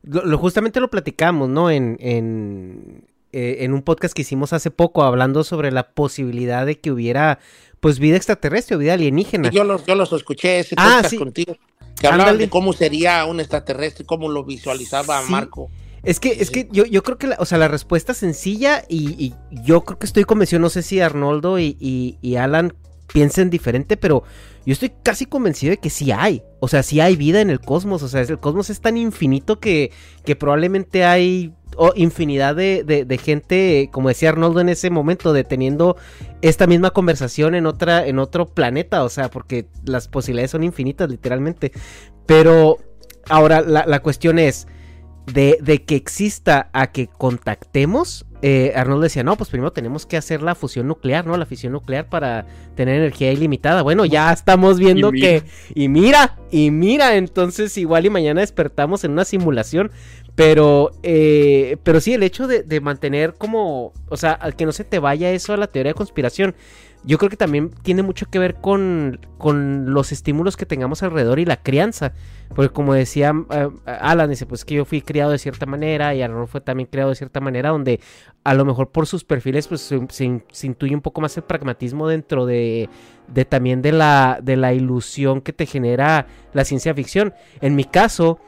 Lo, lo justamente lo platicamos, ¿no? En, en, eh, en un podcast que hicimos hace poco, hablando sobre la posibilidad de que hubiera, pues, vida extraterrestre o vida alienígena. Yo los, yo los escuché ese ah, podcast sí. contigo. Que hablaban Ándale. de cómo sería un extraterrestre, cómo lo visualizaba sí. Marco. Es que, es que yo, yo creo que, la, o sea, la respuesta es sencilla y, y, yo creo que estoy convencido, no sé si Arnoldo y, y, y, Alan piensen diferente, pero yo estoy casi convencido de que sí hay. O sea, sí hay vida en el cosmos. O sea, el cosmos es tan infinito que, que probablemente hay infinidad de, de, de, gente, como decía Arnoldo en ese momento, deteniendo esta misma conversación en otra, en otro planeta. O sea, porque las posibilidades son infinitas, literalmente. Pero ahora la, la cuestión es. De, de, que exista a que contactemos, eh, Arnold decía, no, pues primero tenemos que hacer la fusión nuclear, ¿no? La fisión nuclear para tener energía ilimitada. Bueno, ya estamos viendo y que... Y mira, y mira, entonces igual y mañana despertamos en una simulación. Pero, eh, pero sí, el hecho de, de, mantener como, o sea, que no se te vaya eso a la teoría de conspiración, yo creo que también tiene mucho que ver con, con los estímulos que tengamos alrededor y la crianza. Porque como decía uh, Alan, dice, pues que yo fui criado de cierta manera y Arnold fue también criado de cierta manera, donde a lo mejor por sus perfiles pues se, se intuye un poco más el pragmatismo dentro de, de también de la, de la ilusión que te genera la ciencia ficción. En mi caso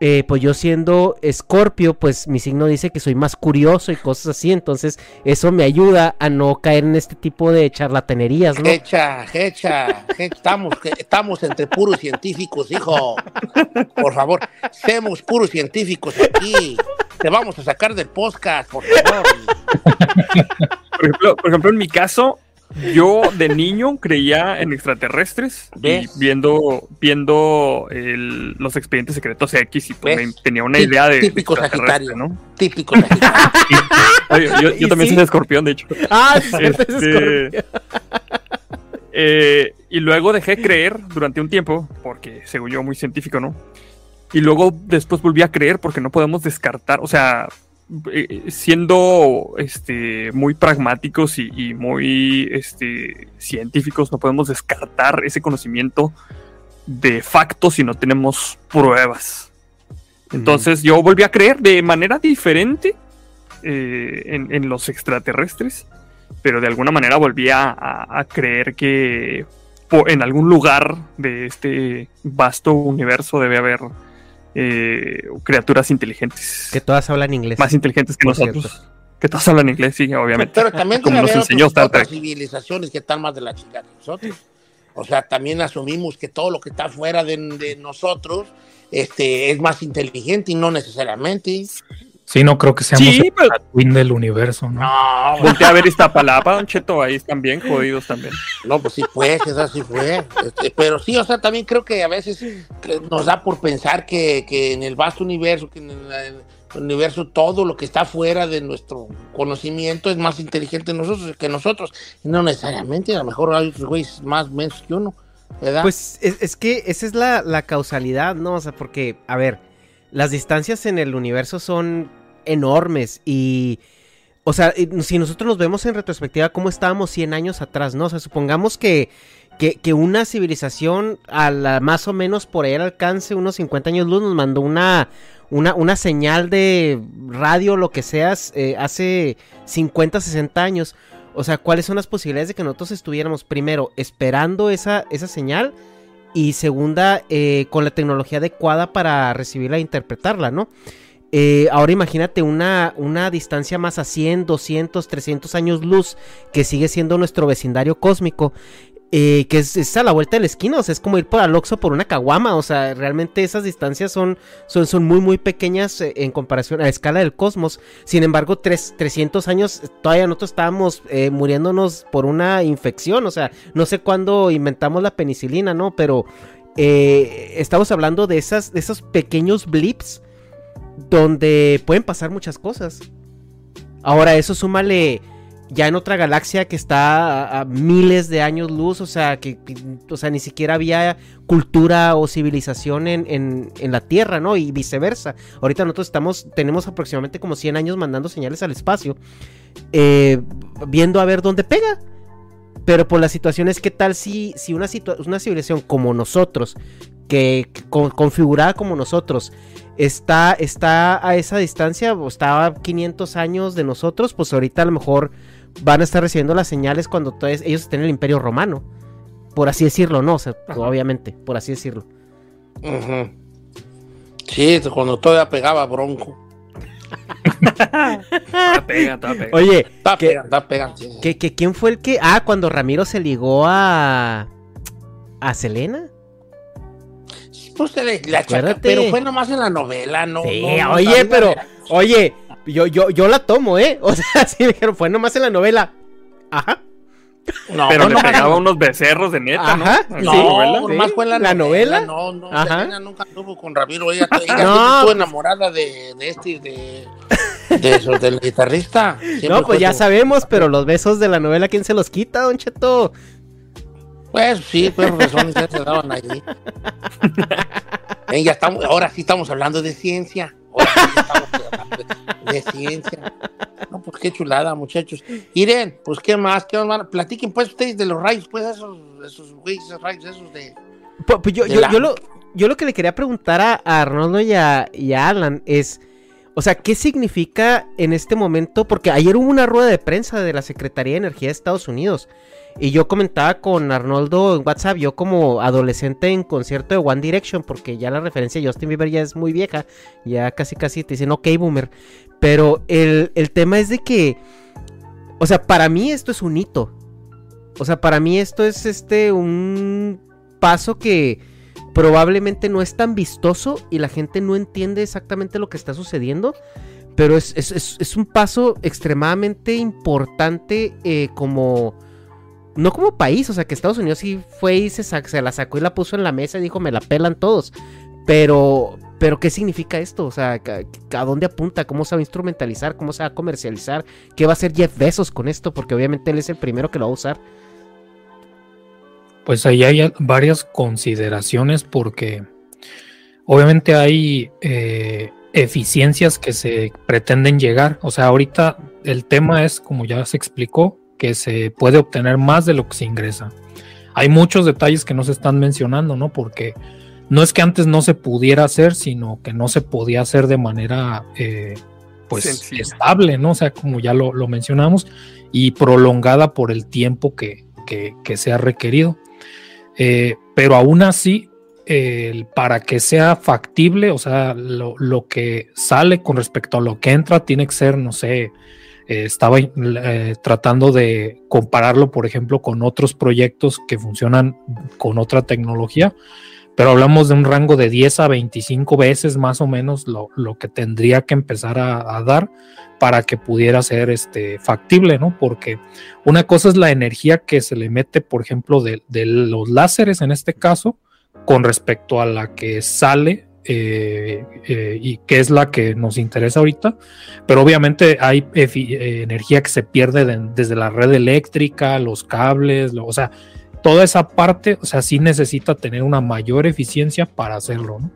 eh, pues yo siendo escorpio, pues mi signo dice que soy más curioso y cosas así, entonces eso me ayuda a no caer en este tipo de charlatanerías, ¿no? Hecha, hecha, estamos, estamos entre puros científicos, hijo. Por favor, seamos puros científicos aquí. Te vamos a sacar del podcast, por favor. Por ejemplo, por ejemplo en mi caso, yo de niño creía en extraterrestres y viendo, viendo el, los expedientes secretos X y pues me, tenía una idea de. Típico Sagitario, ¿no? Típico Sagitario. Yo, yo también sí? soy escorpión, de hecho. Ah, sí, este, eh, y luego dejé creer durante un tiempo, porque según yo, muy científico, ¿no? Y luego después volví a creer porque no podemos descartar, o sea, eh, siendo este, muy pragmáticos y, y, muy este, científicos, no podemos descartar ese conocimiento de facto si no tenemos pruebas. Entonces yo volví a creer de manera diferente eh, en, en los extraterrestres, pero de alguna manera volví a, a- a creer que en algún lugar de este vasto universo debe haber eh, criaturas inteligentes. Que todas hablan inglés. Más inteligentes que nosotros. cierto. Que todos hablan inglés, sí, obviamente. Pero también como nos enseñó otros- Star otras civilizaciones que están más de la chingada que nosotros. O sea, también asumimos que todo lo que está fuera de, de nosotros este, es más inteligente y no necesariamente. Sí, no creo que seamos Sí, el pero- Tatooine del universo, ¿no? No, Voltea a ver Iztapalapa, Don Cheto, ahí están bien jodidos también. No, pues sí fue, esa sí fue. Este, pero sí, o sea, también creo que a veces que nos da por pensar que, que en el vasto universo, que en el, el universo todo lo que está fuera de nuestro conocimiento es más inteligente nosotros, que nosotros. Y no necesariamente, a lo mejor hay otros güeyes más mensos que uno, ¿verdad? Pues es, es que esa es la, la causalidad, ¿no? O sea, porque, a ver, las distancias en el universo son enormes y, o sea, si nosotros nos vemos en retrospectiva, ¿cómo estábamos 100 años atrás, no? O sea, supongamos que, que, que una civilización a la más o menos por ahí al alcance, unos 50 años luz, nos mandó una, una, una señal de radio, lo que seas, eh, hace 50, 60 años. O sea, ¿cuáles son las posibilidades de que nosotros estuviéramos primero esperando esa, esa señal? Y segunda, eh, con la tecnología adecuada para recibirla e interpretarla, ¿no? Eh, ahora imagínate una, una distancia más a 100, 200, 300 años luz que sigue siendo nuestro vecindario cósmico. eh, que es, a la vuelta de la esquina, o sea, es como ir por al Oxxo por una caguama, o sea, realmente esas distancias son, son, son muy, muy pequeñas eh, en comparación a la escala del cosmos. Sin embargo, tres, 300 años todavía nosotros estábamos muriéndonos por una infección, o sea, no sé cuándo inventamos la penicilina, ¿no? Pero estamos hablando de, esas, de esos pequeños blips donde pueden pasar muchas cosas. Ahora, eso súmale ya en otra galaxia que está a, miles de años luz, o sea, que, o sea, ni siquiera había cultura o civilización en, en- en la Tierra, ¿no? Y viceversa. Ahorita nosotros estamos, tenemos aproximadamente como 100 años mandando señales al espacio, eh, viendo a ver dónde pega. Pero por la situación es que tal si, si una, una civilización como nosotros, que, que con- configurada como nosotros, está, está a esa distancia, o está a 500 años de nosotros, pues ahorita a lo mejor van a estar recibiendo las señales cuando todos- ellos estén en el Imperio Romano. Por así decirlo, ¿no? O sea, obviamente, por así decirlo. Sí, cuando todavía pegaba bronco. Pega, pega. Oye, Está ¿qué- pegando, está pegando. sí. ¿qué, qué- quién fue el que...? Ah, cuando Ramiro se ligó a... ¿A Selena? Pues se le- la chaca, pero fue nomás en la novela, ¿no? Sí, no- no oye, pero... Oye, yo, yo, yo la tomo, ¿eh? O sea, sí me dijeron, fue nomás en la novela. Ajá. No, Pero le pegaba unos becerros de neta, ¿no? Ajá, No, la novela. sí. nomás fue la, ¿La novela? No, no, Ajá. Selena nunca anduvo con Ramiro. Ella, ella No. estuvo enamorada de, de este, de, de esos, del guitarrista. Siempre No, pues ya su- sabemos, pero los besos de la novela, ¿quién se los quita, Don Cheto? Pues sí, razones ya se daban. Ven, ya estamos, ahora sí estamos hablando de ciencia. Ahora sí estamos hablando de, de ciencia. No, pues qué chulada, muchachos. Miren, pues qué más, qué más. Platiquen pues ustedes de los rayos, pues esos, esos güeyes, esos rayos, esos de... Pu- pues yo, De yo, la- yo lo, yo lo que le quería preguntar a, a Arnoldo y a, y a Alan es, o sea, ¿qué significa en este momento? Porque ayer hubo una rueda de prensa de la Secretaría de Energía de Estados Unidos y yo comentaba con Arnoldo en WhatsApp, yo como adolescente en concierto de One Direction, porque ya la referencia de Justin Bieber ya es muy vieja, ya casi casi te dicen, ok, boomer, pero el, el tema es de que, o sea, para mí esto es un hito. O sea, para mí esto es este un paso que probablemente no es tan vistoso y la gente no entiende exactamente lo que está sucediendo. Pero es, es- es- un paso extremadamente importante eh, como... No como país, o sea que Estados Unidos sí fue y se, la sacó y la puso en la mesa y dijo me la pelan todos. Pero, pero ¿qué significa esto? O sea, ¿a, a dónde apunta? ¿Cómo se va a instrumentalizar? ¿Cómo se va a comercializar? ¿Qué va a hacer Jeff Bezos con esto? Porque obviamente él es el primero que lo va a usar. Pues ahí hay varias consideraciones porque obviamente hay eh, eficiencias que se pretenden llegar. O sea, ahorita el tema es, como ya se explicó, que se puede obtener más de lo que se ingresa. Hay muchos detalles que no se están mencionando, ¿no? Porque no es que antes no se pudiera hacer, sino que no se podía hacer de manera eh, pues Sencilla. estable, ¿no? O sea, como ya lo, lo mencionamos, y prolongada por el tiempo que, que, que se ha requerido. Eh, pero aún así, para que sea factible, o sea, lo, lo que sale con respecto a lo que entra tiene que ser, no sé, eh, estaba eh, tratando de compararlo, por ejemplo, con otros proyectos que funcionan con otra tecnología, pero hablamos de un rango de 10 a 25 veces más o menos lo, lo que tendría que empezar a, a dar para que pudiera ser este, factible, ¿no? Porque una cosa es la energía que se le mete, por ejemplo, de, de los láseres en este caso, con respecto a la que sale eh, eh, y que es la que nos interesa ahorita, pero obviamente hay eh, energía que se pierde de- desde la red eléctrica, los cables, lo- o sea, toda esa parte, o sea, sí necesita tener una mayor eficiencia para hacerlo, ¿no?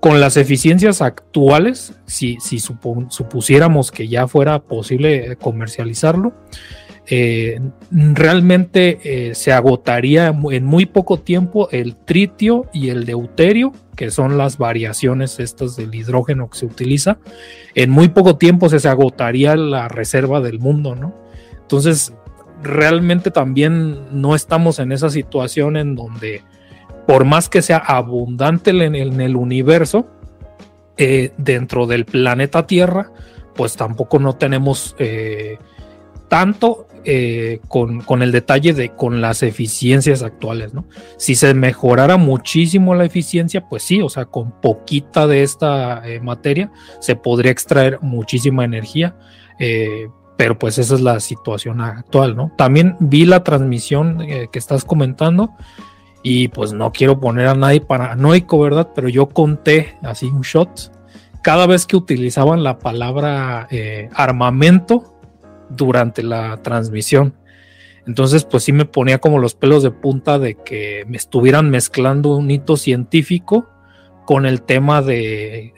Con las eficiencias actuales, si, si supusiéramos que ya fuera posible comercializarlo, eh, realmente eh, se agotaría en muy poco tiempo el tritio y el deuterio, que son las variaciones estas del hidrógeno que se utiliza. En muy poco tiempo se, se agotaría la reserva del mundo, ¿no? Entonces, realmente también no estamos en esa situación en donde, por más que sea abundante en el, universo, eh, dentro del planeta Tierra, pues tampoco no tenemos tanto eh, con, con el detalle de con las eficiencias actuales, ¿no? Si se mejorara muchísimo la eficiencia, pues sí, o sea, con poquita de esta eh, materia se podría extraer muchísima energía, eh, pero pues esa es la situación actual, ¿no? También vi la transmisión eh, que estás comentando y pues no quiero poner a nadie paranoico, ¿verdad? Pero yo conté así un shot cada vez que utilizaban la palabra eh, armamento durante la transmisión. Entonces, pues sí me ponía como los pelos de punta de que me estuvieran mezclando un hito científico con el tema de,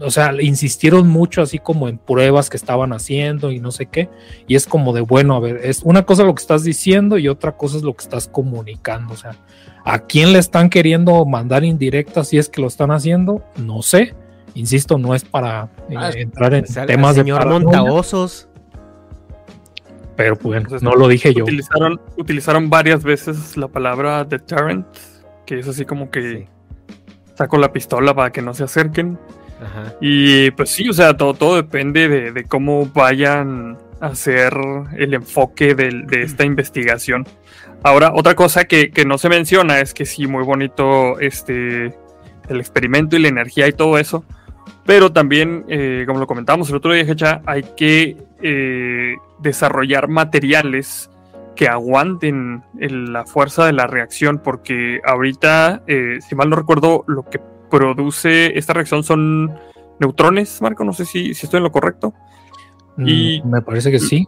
o sea, insistieron mucho así como en pruebas que estaban haciendo y no sé qué. Y es como de, bueno, a ver, es una cosa lo que estás diciendo y otra cosa es lo que estás comunicando. O sea, ¿a quién le están queriendo mandar indirectas si es que lo están haciendo? No sé. Insisto, no es para eh, Ah, entrar en temas de señor Montaosos. Pero bueno, Entonces, no lo dije yo. Utilizaron, utilizaron varias veces la palabra deterrent, que es así como que saco la pistola para que no se acerquen. Ajá. Y pues sí, o sea, todo, todo depende de, de cómo vayan a hacer el enfoque del- de, esta investigación. Ahora, otra cosa que, que no se menciona es que sí, muy bonito este el experimento y la energía y todo eso. Pero también, eh, como lo comentábamos el otro día, Hecha, hay que eh, desarrollar materiales que aguanten el- la fuerza de la reacción, porque ahorita, eh, si mal no recuerdo, lo que produce esta reacción son neutrones, Marco, no sé si, si estoy en lo correcto. Mm, y- me parece que sí.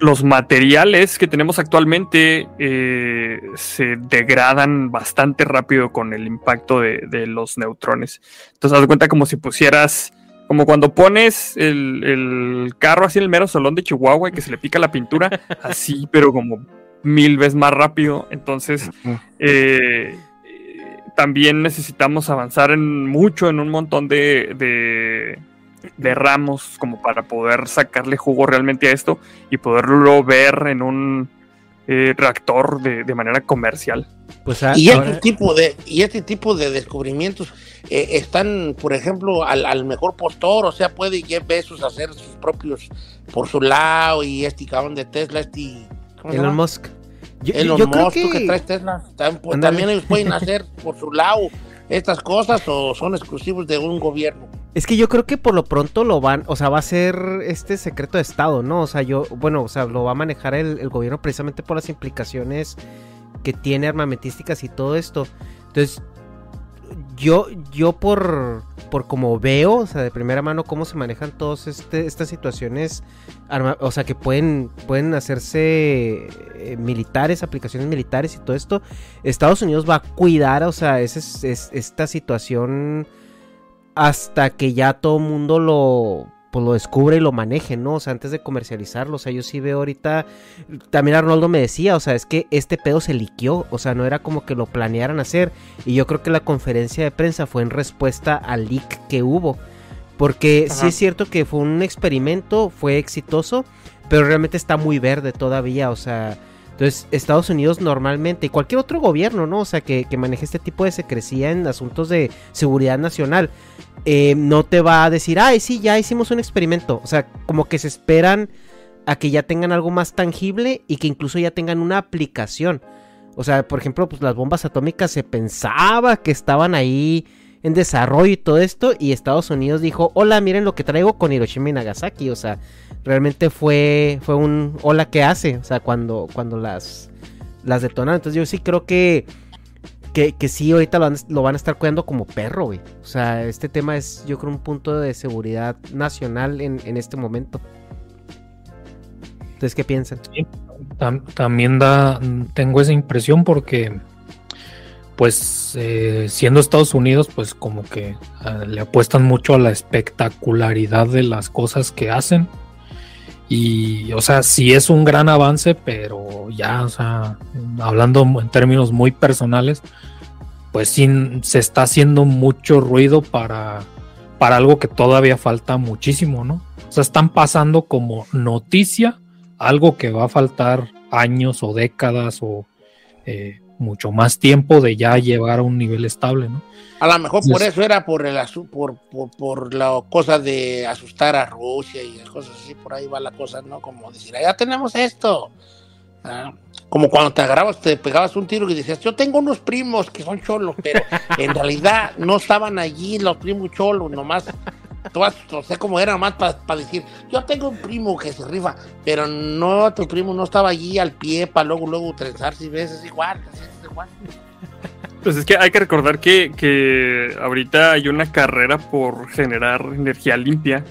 Los materiales que tenemos actualmente eh, se degradan bastante rápido con el impacto de, de los neutrones. Entonces, haz de cuenta como si pusieras, como cuando pones el, el carro así en el mero solón de Chihuahua y que se le pica la pintura, así, pero como mil veces más rápido. Entonces, eh, eh, también necesitamos avanzar en mucho en un montón de, de, de ramos como para poder sacarle jugo realmente a esto y poderlo ver en un eh, reactor de, de manera comercial. Pues a- Y ahora- este tipo de, y este tipo de descubrimientos eh, están, por ejemplo, al, al mejor postor, o sea, puede Jeff Bezos hacer sus propios por su lado y este cabrón de Tesla, este ¿cómo se Elon? Musk. Yo, Elon yo creo Musk, tú que, que traes Tesla, también, pues, también ellos pueden hacer por su lado estas cosas o son exclusivos de un gobierno. Es que yo creo que por lo pronto lo van, o sea, va a ser este secreto de estado, ¿no? O sea, yo, bueno, o sea, lo va a manejar el, gobierno precisamente por las implicaciones que tiene armamentísticas y todo esto. Entonces, yo, yo por, por como veo, o sea, de primera mano cómo se manejan todas este, estas situaciones, o sea, que pueden, pueden hacerse eh, militares, aplicaciones militares y todo esto, Estados Unidos va a cuidar, o sea, ese es- es- esta situación hasta que ya todo mundo lo pues lo descubre y lo maneje, ¿no? O sea, antes de comercializarlo. O sea, yo sí veo ahorita. También Arnoldo me decía, o sea, es que este pedo se liqueó. O sea, no era como que lo planearan hacer. Y yo creo que la conferencia de prensa fue en respuesta al leak que hubo. Porque sí es cierto que fue un experimento, fue exitoso, pero realmente está muy verde todavía. O sea, entonces Estados Unidos normalmente, y cualquier otro gobierno, ¿no? O sea, que, que maneje este tipo de secrecía en asuntos de seguridad nacional, eh, no te va a decir, ay, sí, ya hicimos un experimento. O sea, como que se esperan a que ya tengan algo más tangible y que incluso ya tengan una aplicación. O sea, por ejemplo, pues las bombas atómicas se pensaba que estaban ahí en desarrollo y todo esto. Y Estados Unidos dijo, hola, miren lo que traigo con Hiroshima y Nagasaki. O sea, realmente fue, fue un hola que hace. O sea, cuando, cuando las, las detonaron. Entonces yo sí creo que, que, sí, ahorita lo van, a estar cuidando como perro, güey. O sea, este tema es yo creo un punto de seguridad nacional en, en este momento. Entonces, ¿qué piensan? Sí, tam, también da, tengo esa impresión porque pues eh, siendo Estados Unidos, pues como que uh, le apuestan mucho a la espectacularidad de las cosas que hacen. Y, o sea, sí es un gran avance, pero ya, o sea, hablando en términos muy personales, pues sí se está haciendo mucho ruido para, para algo que todavía falta muchísimo, ¿no? O sea, están pasando como noticia algo que va a faltar años o décadas o eh, mucho más tiempo de ya llegar a un nivel estable, ¿no? A lo mejor por eso era por el por, por, por, la cosa de asustar a Rusia y cosas así, por ahí va la cosa, ¿no? Como decir, ya tenemos esto. ¿Ah? Como cuando te agarrabas, te pegabas un tiro y decías, yo tengo unos primos que son cholos, pero en realidad no estaban allí los primos cholos, nomás o sea, como era más para pa decir, yo tengo un primo que se rifa, pero no, tu primo no estaba allí al pie para luego, luego trenzarse y ves, es igual, es igual. Pues es que hay que recordar que, que ahorita hay una carrera por generar energía limpia.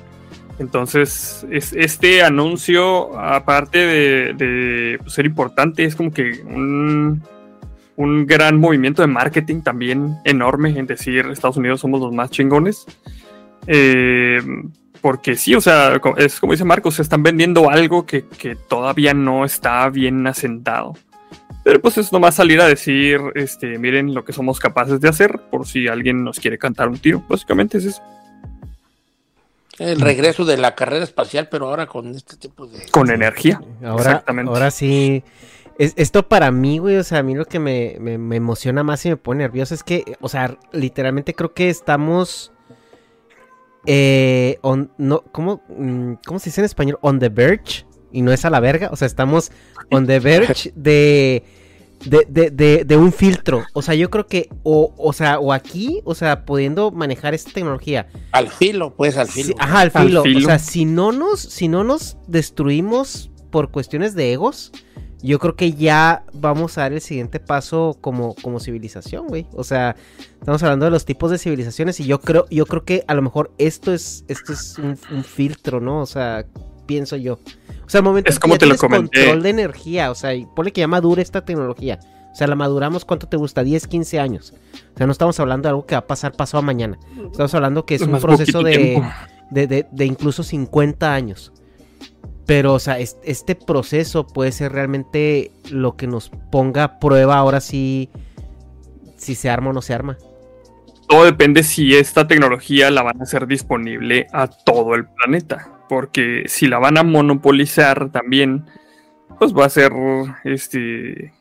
Entonces, es, este anuncio, aparte de, de ser importante, es como que un, un gran movimiento de marketing también enorme en decir Estados Unidos somos los más chingones. Eh, porque sí, o sea, es como dice Marcos, se están vendiendo algo que, que, todavía no está bien asentado. Pero pues es nomás salir a decir, este, miren lo que somos capaces de hacer, por si alguien nos quiere cantar un tiro. Básicamente es eso. El regreso de la carrera espacial, pero ahora con este tipo de... Con energía. Ahora, Exactamente. Ahora sí. Es, esto para mí, güey, o sea, a mí lo que me, me, me emociona más y me pone nervioso es que, o sea, literalmente creo que estamos eh, on, no, ¿cómo, mm, ¿Cómo se dice en español? On the verge. Y no es a la verga. O sea, estamos on the verge de. De, de, de, de, un filtro. O sea, yo creo que, o, o sea, o aquí, o sea, pudiendo manejar esta tecnología. Al filo, pues, al filo. Si, ajá, al filo. al filo. O sea, si no nos, si no nos destruimos por cuestiones de egos, yo creo que ya vamos a dar el siguiente paso como, como civilización, güey. O sea, estamos hablando de los tipos de civilizaciones y yo creo, yo creo que a lo mejor esto es, esto es un, un filtro, ¿no? O sea, pienso yo. O sea, al momento es como que te lo comenté. control de energía, o sea, y ponle que ya madure esta tecnología. O sea, la maduramos, ¿cuánto te gusta? 10, 15 años. O sea, no estamos hablando de algo que va a pasar pasado mañana. Estamos hablando que es, un proceso de, de, de, de incluso 50 años. Pero, o sea, este proceso puede ser realmente lo que nos ponga a prueba ahora sí si se arma o no se arma. Todo depende si esta tecnología la van a hacer disponible a todo el planeta. Porque si la van a monopolizar también, pues va a ser este.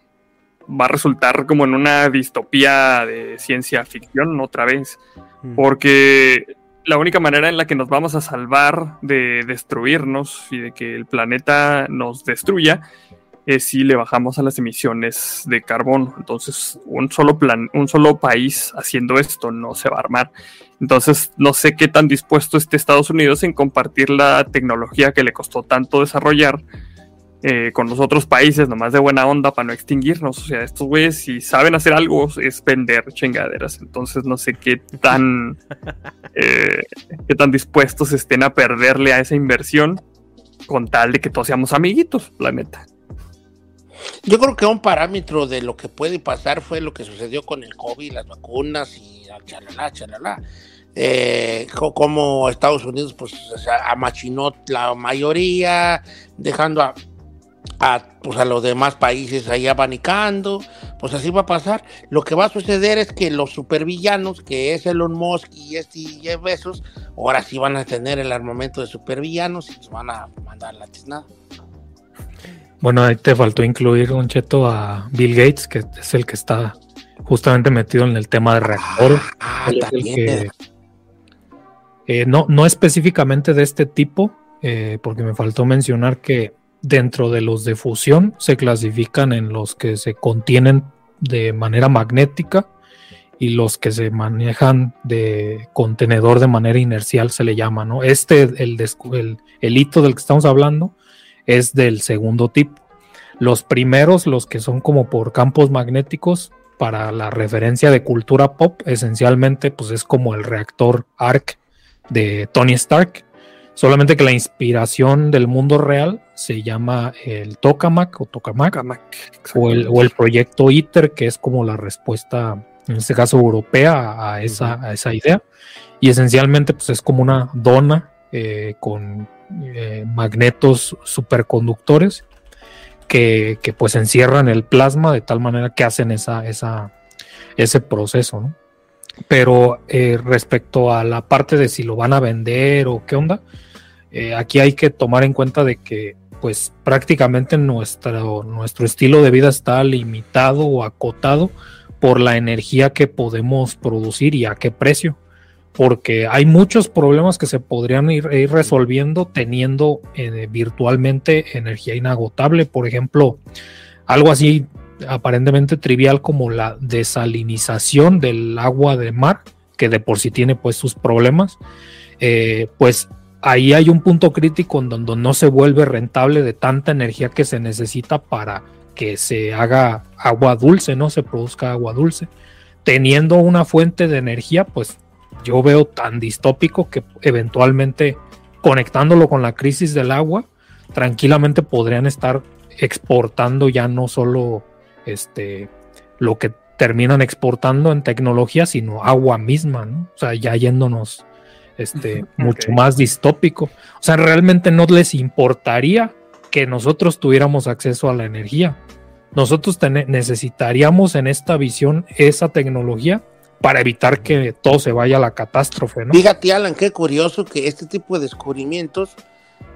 Va a resultar como en una distopía de ciencia ficción otra vez. Mm. Porque la única manera en la que nos vamos a salvar de destruirnos y de que el planeta nos destruya es si le bajamos a las emisiones de carbono. Entonces, un solo plan, un solo país haciendo esto no se va a armar. Entonces, no sé qué tan dispuesto esté Estados Unidos en compartir la tecnología que le costó tanto desarrollar eh, con los otros países, nomás de buena onda para no extinguirnos. O sea, estos güeyes, si saben hacer algo, es vender chingaderas. Entonces, no sé qué tan, eh, qué tan dispuestos estén a perderle a esa inversión con tal de que todos seamos amiguitos, la neta. Yo creo que un parámetro de lo que puede pasar fue lo que sucedió con el COVID, las vacunas y chalala, chalala. eh, co- como Estados Unidos pues o sea, amachinó la mayoría, dejando a, a, pues, a los demás países ahí abanicando, pues así va a pasar. Lo que va a suceder es que los supervillanos, que es Elon Musk y este Jeff Bezos, ahora sí van a tener el armamento de supervillanos y los van a mandar a la tiznada. Bueno, ahí te faltó incluir un cheto a Bill Gates, que es el que está justamente metido en el tema de reactores. Ah, también. que- eh, no, no específicamente de este tipo, eh, porque me faltó mencionar que dentro de los de fusión se clasifican en los que se contienen de manera magnética y los que se manejan de contenedor de manera inercial se le llama, ¿no? Este, el, el hito del que estamos hablando, es del segundo tipo. Los primeros, los que son como por campos magnéticos, para la referencia de cultura pop, esencialmente, pues es como el reactor ARC de Tony Stark. Solamente que la inspiración del mundo real se llama el Tokamak o Tokamak, o el, o el proyecto ITER, que es como la respuesta, en este caso europea, a esa, a esa idea. Y esencialmente, pues es como una dona eh, con eh, magnetos superconductores que, que, pues encierran el plasma de tal manera que hacen esa, esa, ese proceso, ¿no? Pero eh, respecto a la parte de si lo van a vender o qué onda, eh, aquí hay que tomar en cuenta de que pues prácticamente nuestro, nuestro estilo de vida está limitado o acotado por la energía que podemos producir y a qué precio. Porque hay muchos problemas que se podrían ir, resolviendo teniendo eh, virtualmente energía inagotable. Por ejemplo, algo así aparentemente trivial como la desalinización del agua de mar, que de por sí tiene pues sus problemas, eh, pues ahí hay un punto crítico en donde no se vuelve rentable de tanta energía que se necesita para que se haga agua dulce, no se produzca agua dulce. Teniendo una fuente de energía, pues yo veo tan distópico que eventualmente conectándolo con la crisis del agua, tranquilamente podrían estar exportando ya no solo este lo que terminan exportando en tecnología, sino agua misma, ¿no? O sea, ya yéndonos este, mucho más distópico. O sea, realmente no les importaría que nosotros tuviéramos acceso a la energía. Nosotros necesitaríamos en esta visión esa tecnología para evitar que todo se vaya a la catástrofe, ¿no? Fíjate, Alan, qué curioso que este tipo de descubrimientos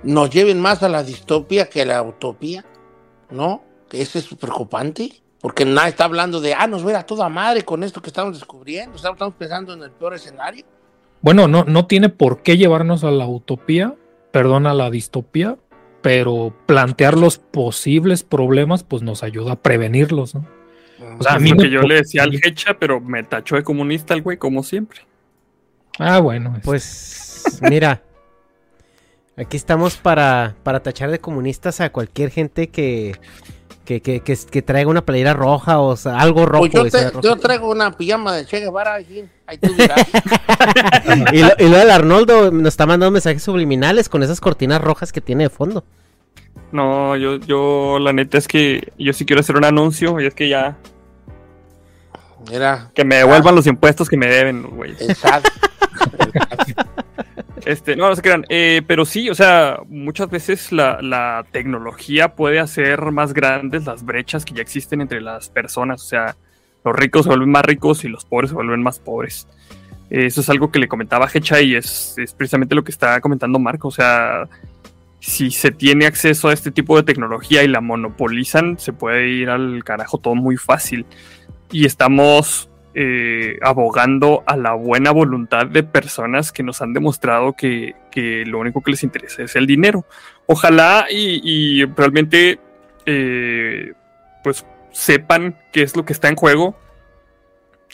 nos lleven más a la distopia que a la utopía, ¿no? Que eso es preocupante, porque nadie está hablando de, ah, nos va a ir a toda madre con esto que estamos descubriendo, estamos pensando en el peor escenario. Bueno, no, no tiene por qué llevarnos a la utopía, perdón, a la distopía, pero plantear los posibles problemas, pues nos ayuda a prevenirlos, ¿no? O sea, a mí que yo le decía al Hecha, pero me tachó de comunista el güey, como siempre. Ah, bueno. es- Pues mira, aquí estamos para, para tachar de comunistas a cualquier gente que, que, que, que, que traiga una playera roja o sea, algo rojo. Pues yo, te- rojo. yo traigo una pijama de Che Guevara, ahí, ahí tú dirás. y, lo, y lo del Arnoldo nos está mandando mensajes subliminales con esas cortinas rojas que tiene de fondo. No, yo, yo, la neta es que yo sí quiero hacer un anuncio y es que ya. Mira. Que me devuelvan los impuestos que me deben, los güeyes. El SAT. Este, no, no se crean. Eh, pero sí, o sea, muchas veces la, la tecnología puede hacer más grandes las brechas que ya existen entre las personas. O sea, los ricos se vuelven más ricos y los pobres se vuelven más pobres. Eso es algo que le comentaba Hecha y es, es precisamente lo que está comentando Marco. O sea, si se tiene acceso a este tipo de tecnología y la monopolizan, se puede ir al carajo todo muy fácil. Y estamos eh, abogando a la buena voluntad de personas que nos han demostrado que, que lo único que les interesa es el dinero. Ojalá y, y realmente eh, pues sepan qué es lo que está en juego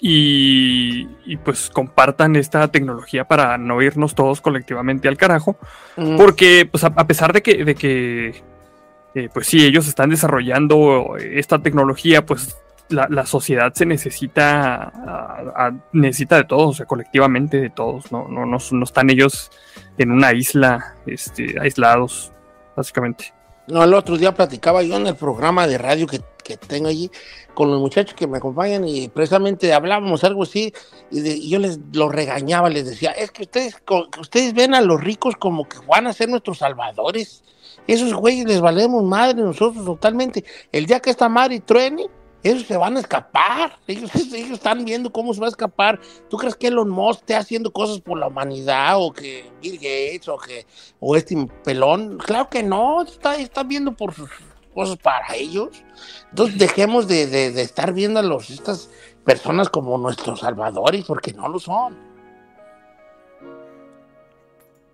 y, y, pues compartan esta tecnología para no irnos todos colectivamente al carajo. Mm. Porque pues a, a pesar de que, de que eh, pues sí, ellos están desarrollando esta tecnología, pues la, la sociedad se necesita, a, a, necesita de todos, o sea, colectivamente de todos, no, no, no, no están ellos en una isla, este, aislados, básicamente. No, el otro día platicaba yo en el programa de radio que, que tengo allí con los muchachos que me acompañan y precisamente hablábamos algo así y, de- y yo les lo regañaba, les decía, es que ustedes, que ustedes ven a los ricos como que van a ser nuestros salvadores. Esos güeyes les valemos madre nosotros totalmente. El día que esta madre truene, esos se van a escapar. Ellos, ellos están viendo cómo se va a escapar. ¿Tú crees que Elon Musk esté haciendo cosas por la humanidad o que Bill Gates o que o este pelón? Claro que no, está, está viendo por sus cosas para ellos. Entonces dejemos de, de- de estar viendo a los, estas personas como nuestros salvadores porque no lo son.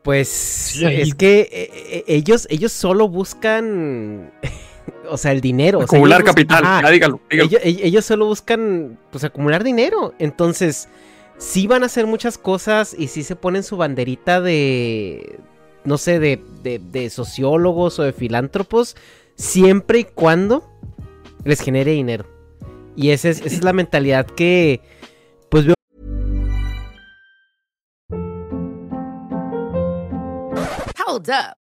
Pues es que eh, eh, ellos, ellos solo buscan, o sea, el dinero. o sea, Acumular capital, dígalo, dígalo. Ellos, ellos- ellos solo buscan, pues, acumular dinero. Entonces, sí van a hacer muchas cosas y sí se ponen su banderita de, no sé, de, de- de sociólogos o de filántropos, siempre y cuando les genere dinero. Y esa es, esa es la mentalidad que, pues, veo Hold up.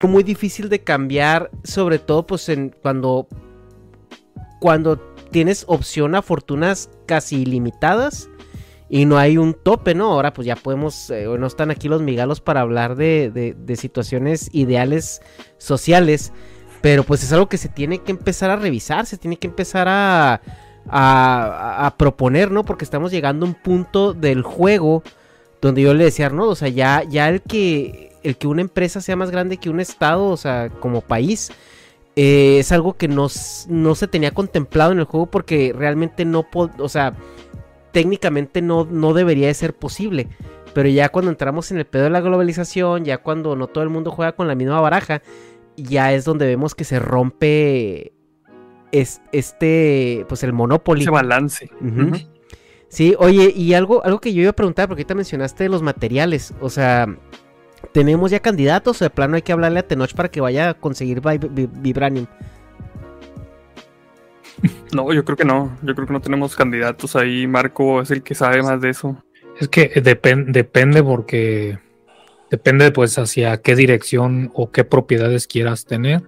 E muy difícil de cambiar, sobre todo pues cuando cuando tienes opción a fortunas casi ilimitadas y no hay un tope, ¿no? Ahora pues ya podemos, eh, no están aquí los migalos para hablar de, de- de situaciones ideales sociales, pero pues es algo que se tiene que empezar a revisar, se tiene que empezar a, a, a proponer, ¿no? Porque estamos llegando a un punto del juego donde yo le decía Arnold, o sea, ya, ya el que el que una empresa sea más grande que un estado, o sea, como país, eh, es algo que no, no se tenía contemplado en el juego porque realmente no, o sea, técnicamente no, no debería de ser posible. Pero ya cuando entramos en el pedo de la globalización, ya cuando no todo el mundo juega con la misma baraja, ya es donde vemos que se rompe es- este, pues el monopoly. Ese balance. Ujú. Sí, oye, y algo, algo que yo iba a preguntar, porque ahorita mencionaste los materiales, o sea, ¿tenemos ya candidatos o de plano hay que hablarle a Tenoch para que vaya a conseguir vi- vi- Vibranium? No, yo creo que no. Yo creo que no tenemos candidatos ahí. Marco es el que sabe más de eso. Es que depen- depende porque depende pues hacia qué dirección o qué propiedades quieras tener.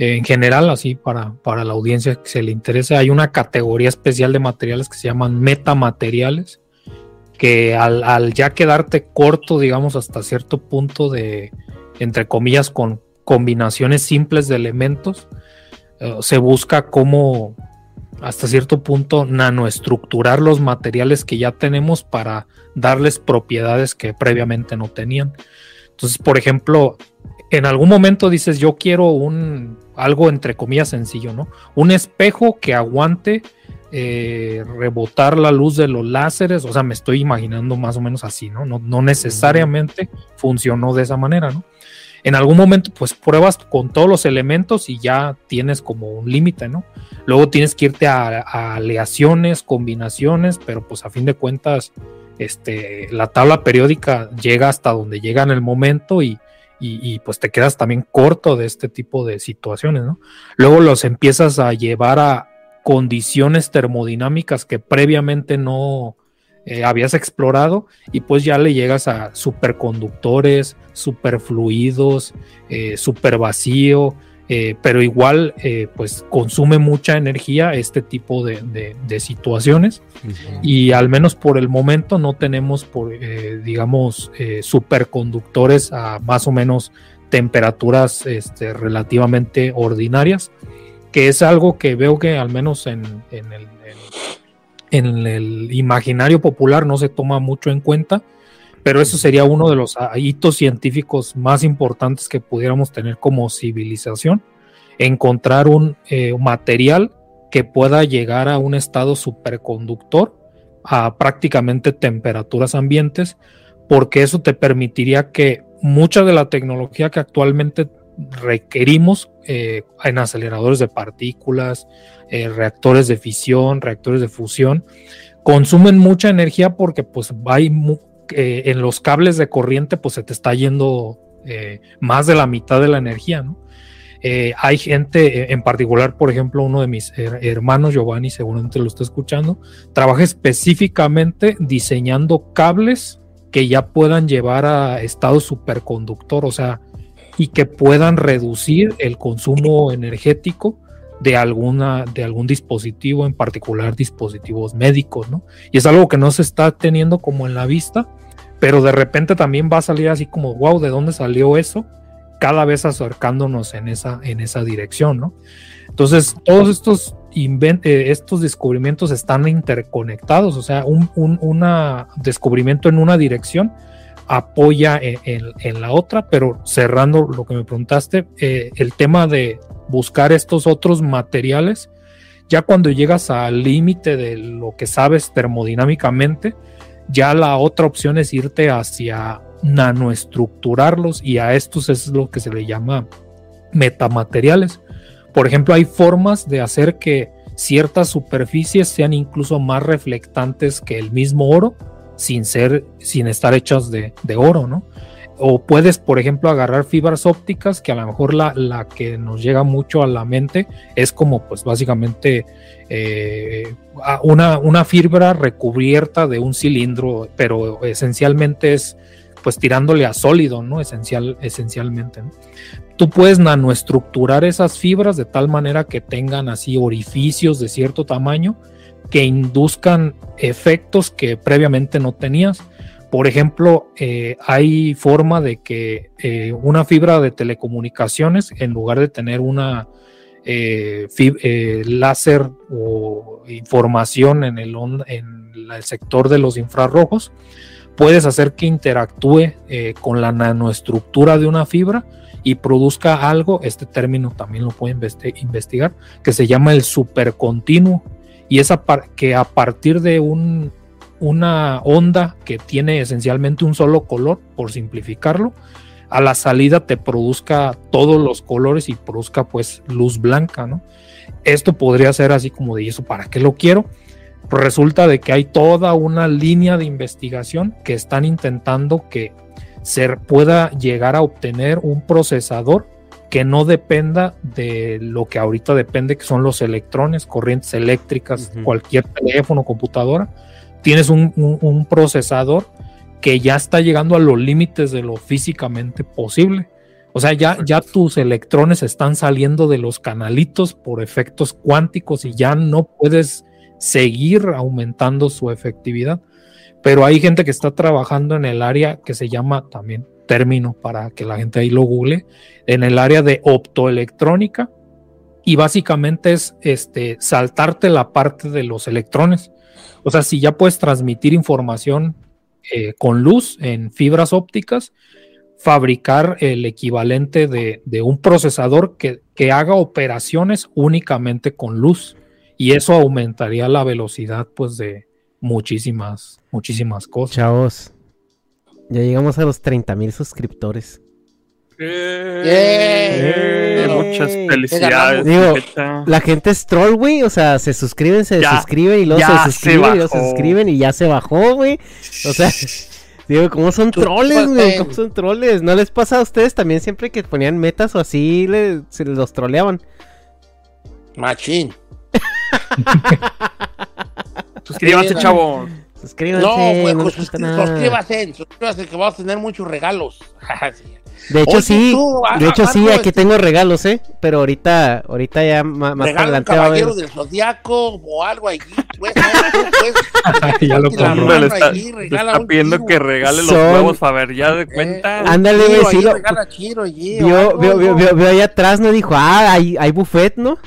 Eh, en general, así para, para la audiencia que se le interese, hay una categoría especial de materiales que se llaman metamateriales, que al, ya quedarte corto, digamos, hasta cierto punto de, entre comillas, con combinaciones simples de elementos, eh, se busca cómo hasta cierto punto nanoestructurar los materiales que ya tenemos para darles propiedades que previamente no tenían. Entonces, por ejemplo, en algún momento dices, yo quiero un algo entre comillas sencillo, ¿no? Un espejo que aguante eh, rebotar la luz de los láseres, o sea, me estoy imaginando más o menos así, ¿no? No, necesariamente funcionó de esa manera, ¿no? En algún momento, pues pruebas con todos los elementos y ya tienes como un límite, ¿no? Luego tienes que irte a, a, aleaciones, combinaciones, pero pues a fin de cuentas, este, la tabla periódica llega hasta donde llega en el momento y, y, pues te quedas también corto de este tipo de situaciones, ¿no? Luego los empiezas a llevar a condiciones termodinámicas que previamente no eh, habías explorado y pues ya le llegas a superconductores, superfluidos, eh, super vacío, eh, pero igual eh, pues consume mucha energía este tipo de, de, de situaciones uh -huh. y al menos por el momento no tenemos por eh, digamos superconductores a más o menos temperaturas este, relativamente ordinarias que es algo que veo que al menos en, en, el, en, en el imaginario popular no se toma mucho en cuenta pero eso sería uno de los hitos científicos más importantes que pudiéramos tener como civilización, encontrar un eh, material que pueda llegar a un estado superconductor a prácticamente temperaturas ambientes, porque eso te permitiría que mucha de la tecnología que actualmente requerimos eh, en aceleradores de partículas, eh, reactores de fisión, reactores de fusión, consumen mucha energía porque pues hay eh, en los cables de corriente pues se te está yendo eh, más de la mitad de la energía, ¿no? Eh, hay gente, en particular, por ejemplo, uno de mis her hermanos, Giovanni, seguramente lo está escuchando, trabaja específicamente diseñando cables que ya puedan llevar a estado superconductor, o sea, y que puedan reducir el consumo energético de alguna de algún dispositivo, en particular dispositivos médicos, ¿no? Y es algo que no se está teniendo como en la vista, pero de repente también va a salir así como, wow, ¿de dónde salió eso? Cada vez acercándonos en esa, en esa dirección, ¿no? Entonces, todos estos, eh, estos descubrimientos están interconectados, o sea, un, un una descubrimiento en una dirección apoya en, en, en, la otra, pero cerrando lo que me preguntaste, eh, el tema de buscar estos otros materiales, ya cuando llegas al límite de lo que sabes termodinámicamente, ya la otra opción es irte hacia nanoestructurarlos y a estos es lo que se le llama metamateriales. Por ejemplo, hay formas de hacer que ciertas superficies sean incluso más reflectantes que el mismo oro sin ser, sin estar hechas de, de oro, ¿no? O puedes, por ejemplo, agarrar fibras ópticas, que a lo mejor la, la que nos llega mucho a la mente es como, pues básicamente, eh, una, una fibra recubierta de un cilindro, pero esencialmente es, pues tirándole a sólido, ¿no? Esencial, esencialmente. Tú puedes nanoestructurar esas fibras de tal manera que tengan así orificios de cierto tamaño que induzcan efectos que previamente no tenías. Por ejemplo, eh, hay forma de que eh, una fibra de telecomunicaciones, en lugar de tener una eh, láser o información en el, sector de los infrarrojos, puedes hacer que interactúe con la nanoestructura de una fibra y produzca algo, este término también lo pueden investigar, que se llama el supercontinuo. Y es que a partir de un, una onda que tiene esencialmente un solo color, por simplificarlo, a la salida te produzca todos los colores y produzca pues luz blanca, ¿no? Esto podría ser así como de eso, ¿para qué lo quiero? Resulta de que hay toda una línea de investigación que están intentando que se pueda llegar a obtener un procesador que no dependa de lo que ahorita depende, que son los electrones, corrientes eléctricas, uh -huh. cualquier teléfono, computadora. Tienes un, un, un, procesador que ya está llegando a los límites de lo físicamente posible. O sea, ya, ya tus electrones están saliendo de los canalitos por efectos cuánticos y ya no puedes seguir aumentando su efectividad. Pero hay gente que está trabajando en el área que se llama también término para que la gente ahí lo google, en el área de optoelectrónica y básicamente es este, saltarte la parte de los electrones. O sea, si ya puedes transmitir información eh, con luz en fibras ópticas, fabricar el equivalente de, un procesador que, que haga operaciones únicamente con luz y eso aumentaría la velocidad pues de muchísimas, muchísimas cosas. Chavos, ya llegamos a los 30 mil suscriptores. Muchas felicidades. Digo, la gente es troll, güey. O sea, se suscriben, se Ya, suscriben y luego se se suscriben y luego se suscriben y ya se bajó, güey. O sea, digo, ¿cómo son troles, güey? ¿Cómo son troles? ¿No les pasa a ustedes también siempre que ponían metas o así le- se los troleaban? Machín. Suscríbanse, chavo. Suscríbanse, No, pues, no pues, nada. suscríbase, suscríbase que vamos a tener muchos regalos. Sí. De hecho, Oye, sí, tú, de hecho, sí, aquí este- tengo regalos, ¿eh? Pero ahorita, ahorita ya más un adelante a caballero del zodiaco o algo allí. Pues, pues, ya lo compró. Le está, allí, le está pidiendo tiro. que regale los Son- huevos Faber, ya de cuenta. Eh, Ándale, Chiro güey, sí lo- Vio, algo, vio, vio, vio, vio ahí atrás, ¿no? Dijo, ah, hay, hay buffet, ¿no?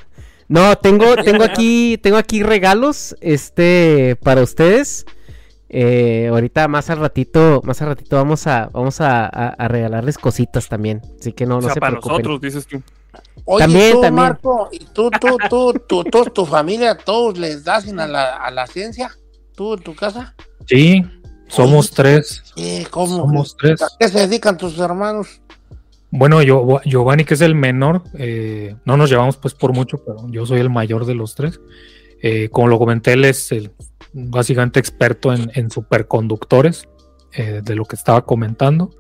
No, tengo, tengo aquí, tengo aquí regalos, este, para ustedes. Eh, ahorita más al ratito, más al ratito vamos a, vamos a, a- a regalarles cositas también. Así que no, o no sea, se para preocupen. nosotros, dices tú. Oye, También, tú, también. Marco, y tú, tú, tú, tú, tú, tu familia, todos les das a la, a la ciencia, tú en tu casa. Sí, somos tres. Sí, ¿cómo? Somos tres. ¿A qué se dedican tus hermanos? Bueno, yo, Giovanni, que es el menor, eh, no nos llevamos pues por mucho, pero yo soy el mayor de los tres. Eh, como lo comenté, él es el, básicamente experto en, en superconductores, eh, de lo que estaba comentando.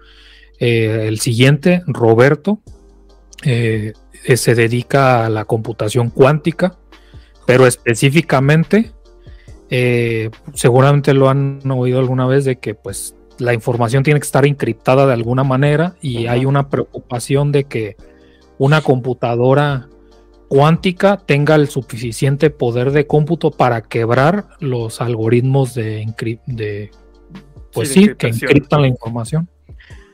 Eh, el siguiente, Roberto, eh, se dedica a la computación cuántica, pero específicamente, seguramente lo han oído alguna vez de que pues la información tiene que estar encriptada de alguna manera y hay una preocupación de que una computadora cuántica tenga el suficiente poder de cómputo para quebrar los algoritmos de, de pues Sí, que encriptan la información.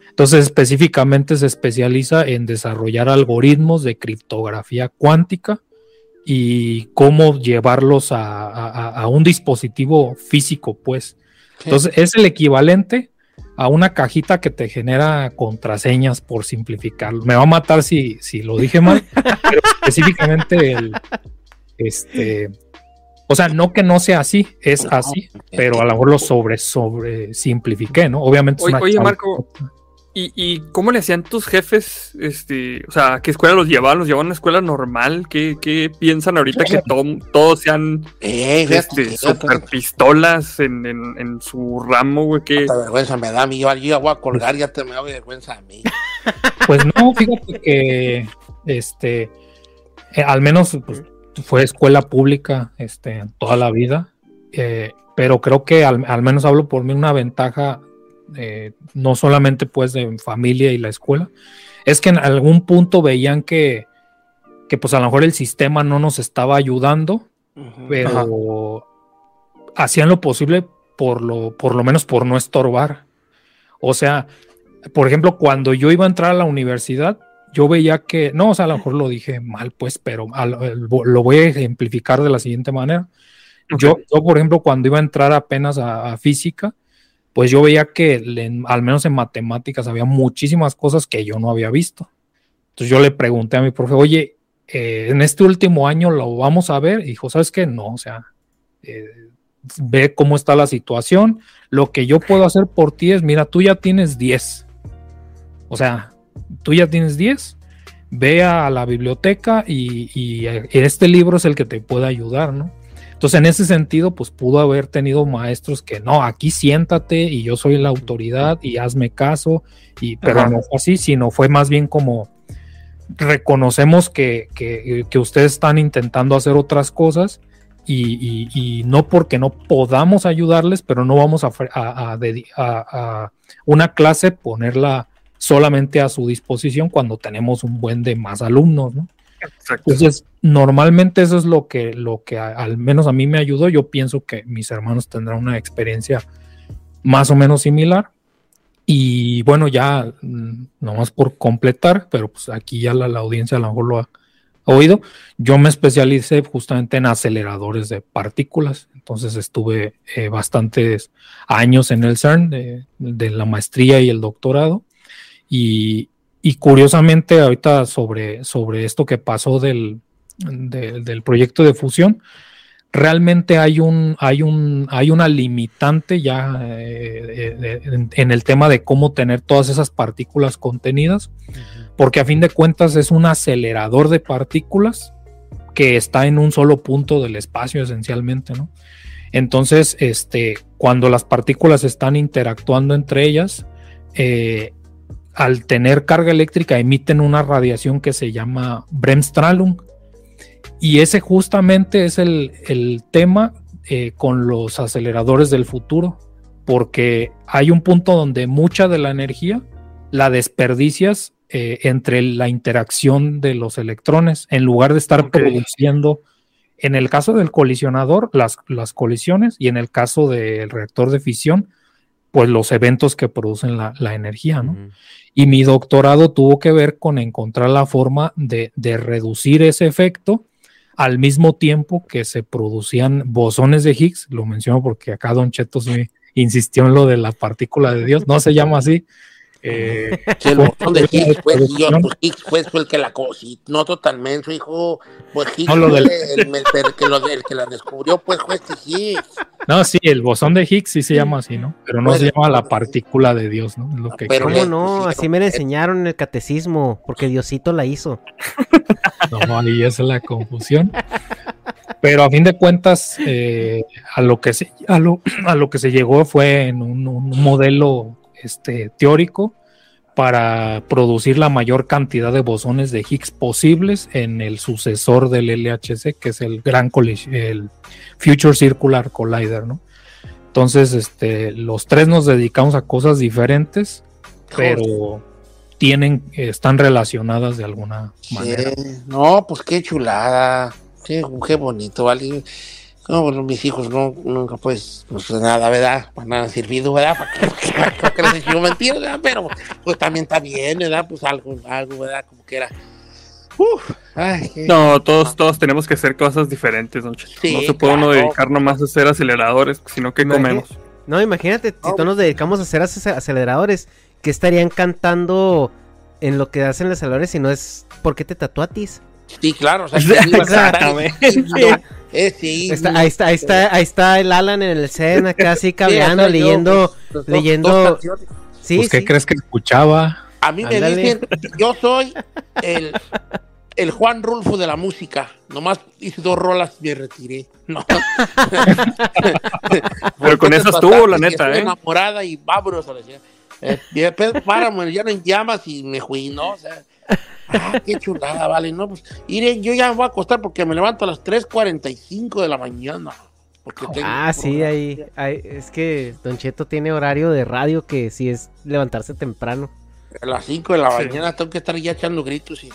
Entonces, específicamente se especializa en desarrollar algoritmos de criptografía cuántica y cómo llevarlos a, a- a un dispositivo físico, pues. Entonces, es el equivalente a una cajita que te genera contraseñas por simplificarlo. Me va a matar si, si lo dije mal, pero específicamente el, este, o sea, no que no sea así, es así, pero a lo mejor lo sobre, sobre simplifiqué, ¿no? Obviamente es Oye, una oye, Marco, ¿y, ¿y cómo le hacían tus jefes? Este, o sea, ¿a qué escuela los llevaban? ¿Los llevaban a una escuela normal? ¿Qué, qué piensan ahorita que to- todos sean Eh, este, super pistolas en, en, en su ramo, güey? ¿Qué? Hasta vergüenza me da a mí, yo, ya voy a colgar, ya te me da vergüenza a mí. Pues no, fíjate que este, eh, al menos pues, fue escuela pública este, toda la vida, eh, pero creo que al, al menos hablo por mí una ventaja, eh, no solamente pues de familia y la escuela, es que en algún punto veían que, que pues a lo mejor el sistema no nos estaba ayudando, pero hacían lo posible por lo, por lo menos por no estorbar. O sea, por ejemplo, cuando yo iba a entrar a la universidad, yo veía que, no, o sea, a lo mejor lo dije mal, pues, pero lo, lo voy a ejemplificar de la siguiente manera. Yo, yo, por ejemplo, cuando iba a entrar apenas a, a física, pues yo veía que al menos en matemáticas había muchísimas cosas que yo no había visto. Entonces yo le pregunté a mi profe, oye, eh, en este último año lo vamos a ver. Y dijo, ¿sabes qué? No, o sea, eh, ve cómo está la situación. Lo que yo puedo hacer por ti es, mira, tú ya tienes 10. O sea, tú ya tienes 10. Ve a la biblioteca y, y, eh, este libro es el que te puede ayudar, ¿no? Entonces, en ese sentido, pues pudo haber tenido maestros que no, aquí siéntate y yo soy la autoridad y hazme caso, y, pero Ajá. no fue así, sino fue más bien como reconocemos que, que- que ustedes están intentando hacer otras cosas y, y- y no porque no podamos ayudarles, pero no vamos a, a- a una clase ponerla solamente a su disposición cuando tenemos un buen de más alumnos, ¿no? Exacto. Entonces, normalmente eso es lo que, lo que al menos a mí me ayudó. Yo pienso que mis hermanos tendrán una experiencia más o menos similar. Y bueno, ya mm, nomás por completar, pero pues aquí ya la, audiencia a lo mejor lo ha oído. Yo me especialicé justamente en aceleradores de partículas. Entonces estuve eh, bastantes años en el CERN de, de la maestría y el doctorado. Y, y curiosamente, ahorita sobre, sobre esto que pasó del, de- del proyecto de fusión, realmente hay un, hay un, hay una limitante ya eh, eh, en, en el tema de cómo tener todas esas partículas contenidas, porque a fin de cuentas es un acelerador de partículas que está en un solo punto del espacio esencialmente, ¿no? Entonces, este, cuando las partículas están interactuando entre ellas, eh, al tener carga eléctrica emiten una radiación que se llama Bremsstrahlung. Y ese justamente es el, el tema eh, con los aceleradores del futuro, porque hay un punto donde mucha de la energía la desperdicias eh, entre la interacción de los electrones, en lugar de estar produciendo, en el caso del colisionador, las, las colisiones, y en el caso del reactor de fisión, pues los eventos que producen la, la energía, ¿no? Y mi doctorado tuvo que ver con encontrar la forma de, de reducir ese efecto al mismo tiempo que se producían bosones de Higgs, lo menciono porque acá Don Cheto sí insistió en lo de la partícula de Dios, no se llama así. Eh, el botón de fue- Higgs, pues, yo, pues, Higgs pues, fue el que la cosa, no totalmente, su hijo, pues Higgs No, lo fue del- el, el- el que lo, el que la descubrió, pues fue este Higgs. No, sí, el bosón de Higgs sí se llama así, ¿no? Pero no se llama la partícula de Dios, ¿no? Es lo que pero creo. ¿Cómo no? Así me la enseñaron en el catecismo, porque Diosito la hizo. No, ahí es la confusión. Pero a fin de cuentas, eh, a, lo que se, a, lo, a lo que se llegó fue en un, un modelo este, teórico para producir la mayor cantidad de bosones de Higgs posibles en el sucesor del LHC, que es el gran el Future Circular Collider, ¿no? Entonces, este, los tres nos dedicamos a cosas diferentes, pero tienen, están relacionadas de alguna manera. Sí, No, pues qué chulada. Sí, qué bonito, ¿vale? No, bueno, mis hijos no, nunca, pues, pues nada, ¿verdad? Pues nada han servido, ¿verdad? Para que, les he hecho mentiras, ¿verdad? Pero, pues también está bien, ¿verdad? Pues algo, algo, ¿verdad? Como que era. Uf, ay, qué- No, todos, todos tenemos que hacer cosas diferentes, don Cheto. Sí, no se puede uno claro. dedicar nomás a hacer aceleradores, sino que comemos. No, imagínate, si todos nos dedicamos a hacer ace- aceleradores, que estarían cantando en lo que hacen los aceleradores si no es ¿por qué te tatuatis? Sí, claro, o sea, sí, Exactamente. eh, sí, Está- ahí está, ahí está, ahí está el Alan en el así cableando, soy yo, leyendo, pues, dos- leyendo. dos sí, pues, ¿qué sí. crees que escuchaba? A mí me dicen, yo soy el, el Juan Rulfo de la música. Nomás hice dos rolas y me retiré. No. Pero con eso estuvo, la neta, ¿eh? enamorada y vámonos a la ciudad. Eh, Páramo, ya no en llamas y me fui, ¿no? O sea, ah, qué chulada, vale, ¿no? Pues, mire, yo ya me voy a acostar porque me levanto a las 3.45 de la mañana. Porque tengo Ah, sí, ahí, ahí- es que Don Cheto tiene horario de radio que sí es levantarse temprano. A las 5 de la Sí. mañana tengo que estar ya echando gritos y.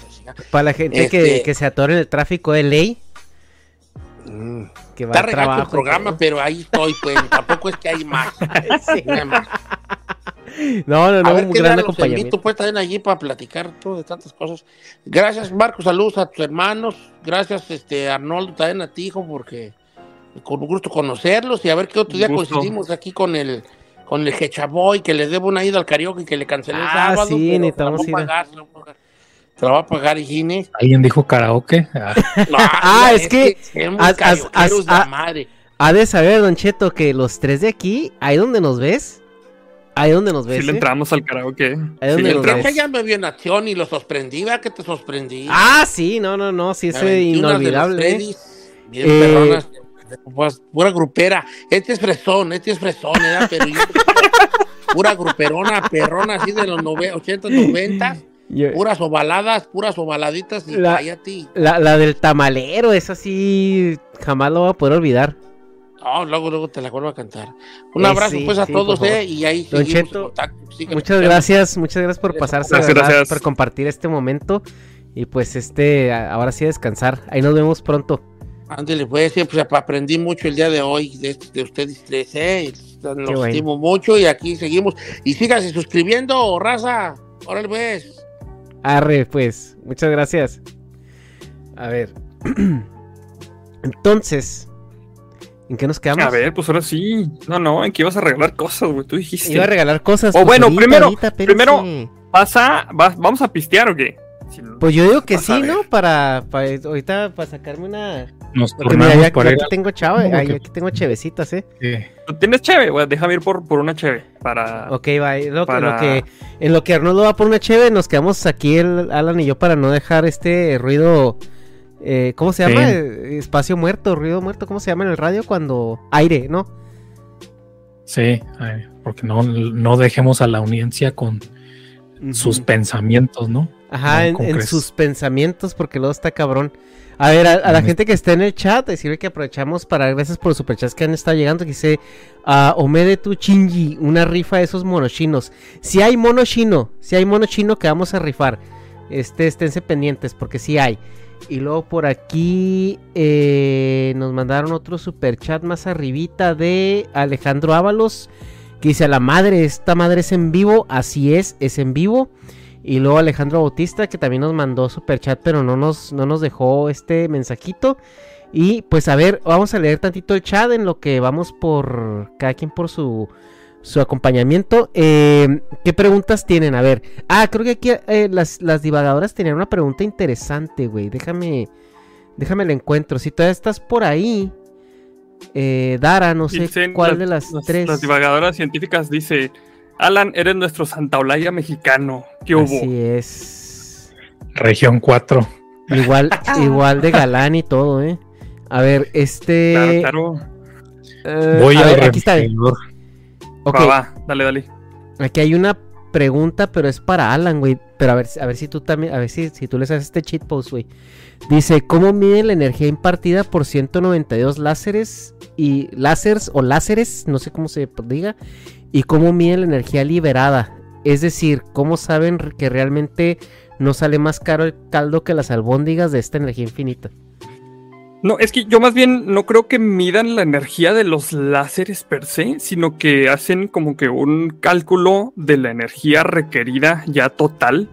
Para la gente que, Este- que se atore en el tráfico de ley, Mm. que va Está el programa, pero ahí estoy, pues. Tampoco es que hay más. Sí. No hay más. No, no, A no, ver un gran los acompañamiento. invito, pues, también allí para platicar todo de tantas cosas. Gracias, Marco. Saludos a tus hermanos. Gracias, este, Arnoldo, también a ti, hijo, porque con un gusto conocerlos y a ver qué otro día coincidimos aquí con el con el Hechaboy, que le debo una ida al karaoke que le cancelé el Ah, sábado. sí, pero se la necesitamos a ir a- se la a va a pagar Gine. ¿Alguien dijo karaoke? Ah, No, Ah, es que karaokeros haz- la ah, madre. Ha de saber, Don Cheto, que los tres de aquí, ahí donde nos ves, ahí donde nos ves. Si le ¿eh? entramos al karaoke. Ahí Sí donde le nos ves. Ese ya me vio en acción y lo sorprendí, ¿verdad que te sorprendí? Ah, sí, no, no, no, sí, es inolvidable. ¿eh? Freddy's, Bien Eh, perronas, pues, pura grupera. Este es fresón, este es fresón, ¿verdad? Pero yo, pura gruperona, perrona, así de los nove- 80, 90, Yo- puras ovaladas, puras ovaladitas y La- cállate. la, la del tamalero, esa sí, jamás lo voy a poder olvidar. No, luego, luego te la vuelvo a cantar. Un Eh, abrazo sí, pues a sí, todos. ¿eh? Y ahí Don Cheto, Muchas gracias, muchas gracias por pasarse, Gracias, gracias. por compartir este momento. Y pues este, ahora sí a descansar. Ahí nos vemos pronto. Ándale, pues, sí, pues aprendí mucho el día de hoy de, de ustedes tres, ¿eh? Los bueno. estimo mucho y aquí seguimos. Y síganse suscribiendo, raza. Órale, pues. Arre, pues, muchas gracias. A ver. Entonces, ¿en qué nos quedamos? A ver, pues ahora sí. No, no, en que ibas a regalar cosas, güey. Tú dijiste. Iba a regalar cosas. O pues, bueno, ahorita, primero- ahorita, primero- Pasa, va- ¿vamos a pistear o qué? Si Pues yo digo que Vas sí. ¿no? Para, para ahorita para sacarme una. Nos Porque mira, ya, por ya aquí tengo chava, ¿Cómo ay, que- aquí tengo chevecitas, ¿eh? Sí. ¿Tú tienes cheve? Güey, déjame ir por, por una cheve para... Ok, va. En lo, que- en lo Para- que, en lo que Arnoldo va por una cheve, nos quedamos aquí el Alan y yo para no dejar este ruido. Eh, ¿Cómo se llama? Sí. Eh, Espacio muerto, ruido muerto. ¿Cómo se llama en el radio? Cuando. Aire, ¿no? Sí, porque no, no dejemos a la audiencia con sus pensamientos, ¿no? Ajá, No en, sus pensamientos, porque luego está cabrón. A ver, a, a la gente que está en el chat, decirle que aprovechamos para gracias por los superchats que han estado llegando. Que dice a Omede tu Chinji, una rifa de esos monochinos. Si hay mono chino, si hay mono chino que vamos a rifar, este, esténse pendientes, porque sí hay. Y luego por aquí eh, nos mandaron otro superchat más arribita de Alejandro Ábalos. Que dice a la madre, esta madre es en vivo. Así es, es en vivo. Y luego Alejandro Bautista, que también nos mandó super chat, pero no nos, no nos dejó este mensajito. Y pues a ver, vamos a leer tantito el chat en lo que vamos por cada quien por su, su acompañamiento. Eh, ¿Qué preguntas tienen? A ver. Ah, creo que aquí eh, las, las divagadoras tenían una pregunta interesante, güey. Déjame, déjame la encuentro. Si todavía estás por ahí, eh, Dara, no sé Dicen cuál de las, tres. Las divagadoras científicas dice, Alan, eres nuestro Santa Olaya mexicano. ¿Qué hubo? Así es. Región 4. Igual, igual de galán y todo, ¿eh? A ver, este. Claro, claro. Voy a al ver, aquí está. Ok, Va, va, dale, dale. aquí hay una pregunta, pero es para Alan, güey. Pero a ver, a ver si tú también, a ver si, si tú les haces este cheat post, güey. Dice, ¿cómo mide la energía impartida por 192 láseres y láseres o láseres, no sé cómo se diga, y cómo mide la energía liberada? Es decir, ¿cómo saben que realmente no sale más caro el caldo que las albóndigas de esta energía infinita? No, es que yo más bien no creo que midan la energía de los láseres per se, sino que hacen como que un cálculo de la energía requerida ya total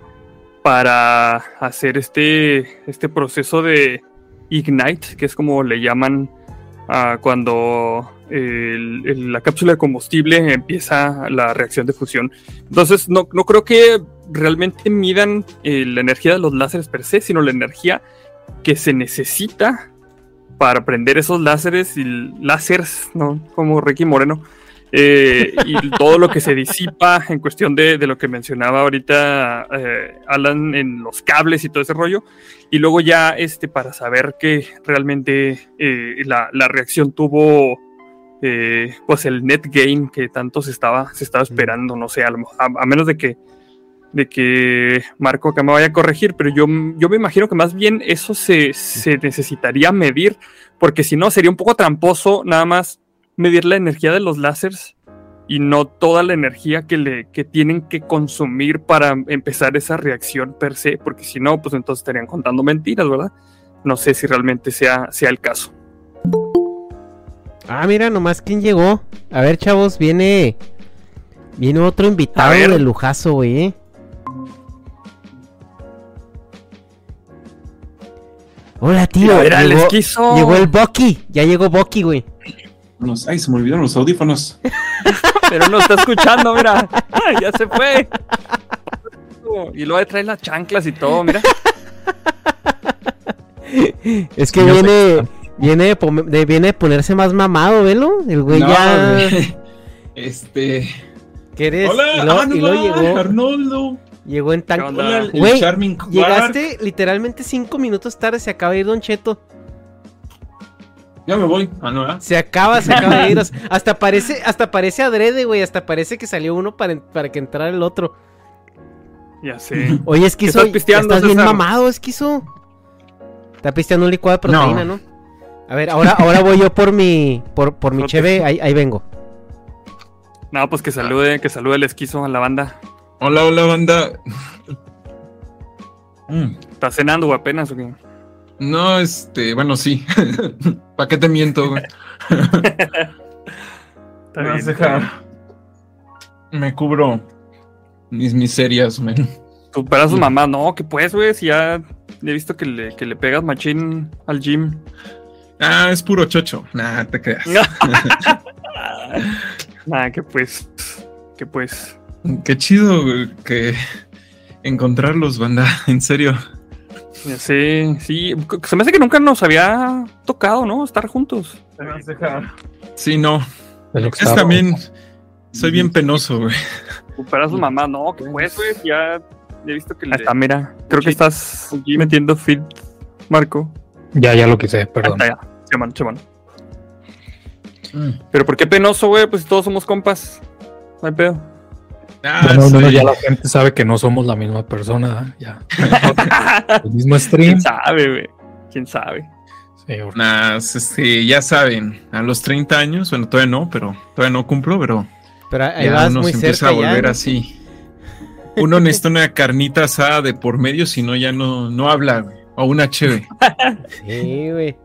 para hacer este, este proceso de ignite, que es como le llaman ah, cuando la cápsula de combustible empieza la reacción de fusión. Entonces, no, no creo que realmente midan eh, la energía de los láseres per se, sino la energía que se necesita para prender esos láseres y láseres, ¿no? Como Ricky Moreno. eh, y todo lo que se disipa en cuestión de, de lo que mencionaba ahorita eh, Alan en los cables y todo ese rollo. Y luego ya este, para saber que realmente eh, la, la reacción tuvo pues el net gain que tanto se estaba, se estaba esperando, no sé, a, lo a menos de que de que Marco acá me vaya a corregir, pero yo, yo me imagino que más bien eso se, se necesitaría medir, porque si no sería un poco tramposo nada más medir la energía de los láseres y no toda la energía que, le, que tienen que consumir para empezar esa reacción per se, porque si no, pues entonces estarían contando mentiras, ¿verdad? No sé si realmente sea, sea el caso. Ah, mira, nomás quién llegó. A ver, chavos, viene. Viene otro invitado de lujazo, güey. Hola, tío. Llegó, el Bucky. Ya llegó Bucky, güey. Ay, se me olvidaron los audífonos. Pero no está escuchando, mira. ya se fue. Y luego trae las chanclas y todo, mira. Es que viene. Viene de, pome- de- viene de ponerse más mamado, velo. El güey No, ya. güey. Este. ¿Qué eres? Hola, y ah, no va, llegó. Arnoldo. Llegó en el Güey. Llegaste literalmente cinco minutos tarde. Se acaba de ir Don Cheto. Ya me voy. Ah, no. Se acaba, se acaba de ir. Hasta parece, hasta parece adrede, güey. Hasta parece que salió uno para, para que entrara el otro. Ya sé. Oye, Esquizo, estás ya pisteando, estás bien mamado, Esquizo. Está pisteando un licuado de proteína, ¿no? A ver, ahora, ahora voy yo por mi, por, por mi cheve, ahí, ahí vengo. No, pues que salude, que salude el esquizo a la banda. Hola, hola, banda. Mm, ¿Está cenando o apenas o qué? No, este, bueno, sí. ¿Para qué te miento, güey? Está Me bien, vas a dejar- Me cubro mis miserias, men. Supera a su mamá. No, que pues, güey, si ya he visto que le, que le pegas machín al gym. Ah, es puro chocho. Nah, te creas. Nada, que pues, que pues. Qué chido que, encontrarlos, banda, en serio. Sí, sí. Se me hace que nunca nos había tocado, ¿no? Estar juntos. Sí, no. Es también. Soy bien penoso, güey. Para su mamá, no, que pues, güey, ya, he visto que le... Ahí está, mira, creo que estás metiendo feed, Marco. Ya, ya lo quise, perdón. Ya. Se mano. Pero ¿por qué penoso, güey? Pues todos somos compas. No hay pedo. Ah, Bueno, no, no, soy- ya la gente sabe que no somos la misma persona, ¿eh? ya. El mismo stream. ¿Quién sabe, güey? ¿Quién sabe? Sí, por- Nah, este, ya saben, a los 30 años, bueno, todavía no, pero todavía no cumplo, pero Pero ahí ya vas uno muy se empieza cerca a volver ya. ¿no? así. Uno necesita una carnita asada de por medio, si no ya no, no habla, güey. O una cheve. Sí, güey.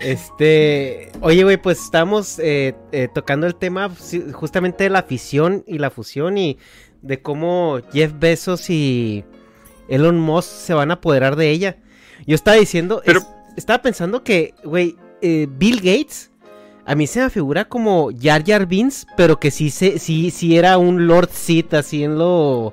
Este, oye, güey, pues estamos eh, eh, tocando el tema justamente de la afición y la fusión y de cómo Jeff Bezos y Elon Musk se van a apoderar de ella. Yo estaba diciendo, Pero- es- estaba pensando que, güey, eh, Bill Gates a mí se me figura como Jar Jar Binks, pero que sí, se, sí, sí era un Lord Sith así en lo...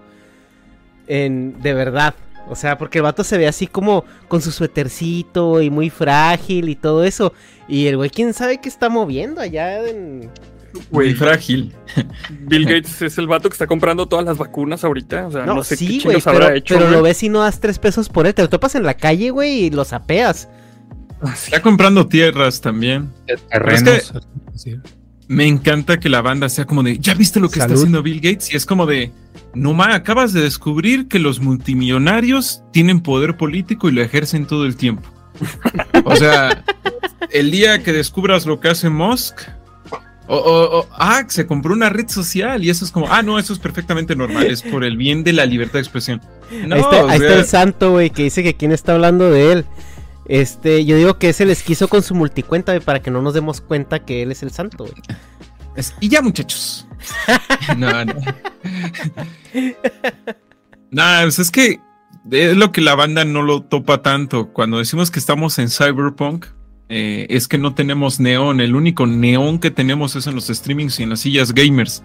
En, de verdad. O sea, porque el vato se ve así como con su suétercito y muy frágil y todo eso. Y el güey, quién sabe qué está moviendo allá en... Muy frágil. Bill Gates es el vato que está comprando todas las vacunas ahorita. O sea, no, No, sé sí, qué güey, chingos pero, habrá hecho. pero lo güey. ves y no das tres pesos por él. Te lo topas en la calle, güey, y lo sapeas. Está comprando tierras también. Pero es que terrenos, me encanta que la banda sea como de, ¿ya viste lo que Salud. está haciendo Bill Gates? Y es como de, no ma, acabas de descubrir que los multimillonarios tienen poder político y lo ejercen todo el tiempo. O sea, el día que descubras lo que hace Musk, o, o- o, ah, se compró una red social y eso es como, ah, no, eso es perfectamente normal, es por el bien de la libertad de expresión. No, ahí está, ahí el santo, güey, que dice que quién está hablando de él. Este, yo digo que es el esquizo con su multicuenta, para que no nos demos cuenta que él es el santo, güey. Y ya, muchachos. no, no. Nah, pues es que es lo que la banda no lo topa tanto. Cuando decimos que estamos en Cyberpunk, eh, es que no tenemos neón. El único neón que tenemos es en los streamings y en las sillas gamers.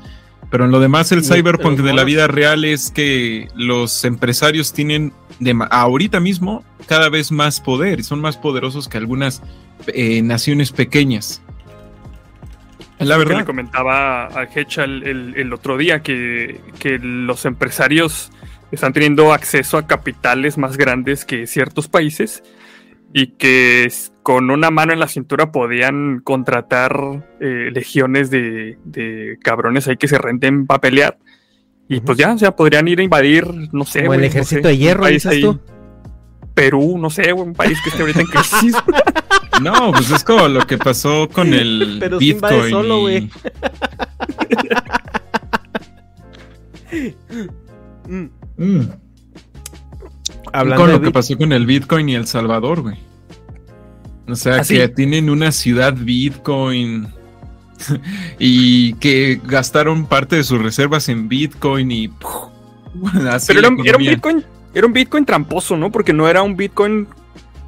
Pero en lo demás, el Sí, Cyberpunk de la vida real es que los empresarios tienen de ahorita mismo cada vez más poder y son más poderosos que algunas eh, naciones pequeñas. La que verdad. le comentaba a Hecha el, el- el otro día que, que los empresarios están teniendo acceso a capitales más grandes que ciertos países y que con una mano en la cintura podían contratar eh, legiones de, de cabrones ahí que se renten para pelear. Y pues ya, o sea, podrían ir a invadir, no sé. Como el no ejército sé, de hierro, dices tú. Perú, no sé, güey, un país que esté ahorita en crisis. No, pues es como lo que pasó con el Pero Bitcoin. solo, y- güey. Mm. Mm. Hablando con de lo que pasó con el Bitcoin y El Salvador, güey. O sea, ¿Ah, sí? que tienen una ciudad Bitcoin y que gastaron parte de sus reservas en Bitcoin y Pero era, era un. Bitcoin, era un Bitcoin tramposo, ¿no? Porque no era un Bitcoin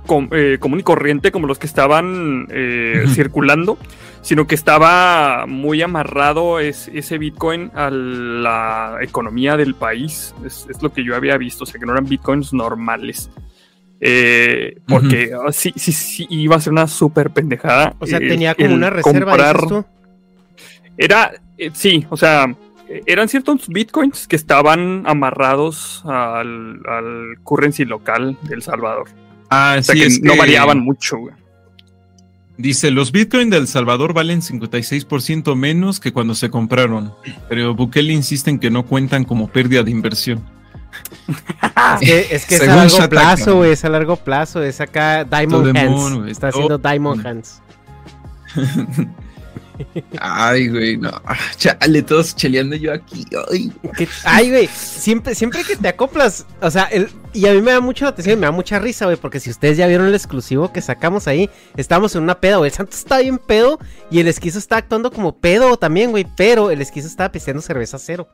com- eh, común y corriente como los que estaban eh, circulando, sino que estaba muy amarrado es- ese Bitcoin a la economía del país. Es, es lo que yo había visto, o sea, que no eran Bitcoins normales. Eh, porque ah, sí, sí, sí, iba a ser una súper pendejada. O sea, eh, tenía como una reserva, comprar- dices tú. era, eh, sí, o sea, eran ciertos bitcoins que estaban amarrados al, al currency local de El Salvador. Ah, O sea, sí, que es no que variaban mucho, güey. Dice, los Bitcoin de El Salvador valen 56% menos que cuando se compraron, pero Bukele insiste en que no cuentan como pérdida de inversión. Es que es, que es a largo Shataka. plazo, güey. Es a largo plazo. Es acá Diamond Hands. Está haciendo Diamond Hands. Ay, güey, no. Ah, Chale, todos cheleando yo aquí. Ay. Güey, siempre, siempre que te acoplas, o sea, y a mí me da mucho la atención, me da mucha risa, güey, porque si ustedes ya vieron el exclusivo que sacamos ahí, estábamos en una peda, güey, el santo está bien pedo y el esquizo está actuando como pedo también, güey, pero el esquizo estaba pisteando cerveza cero.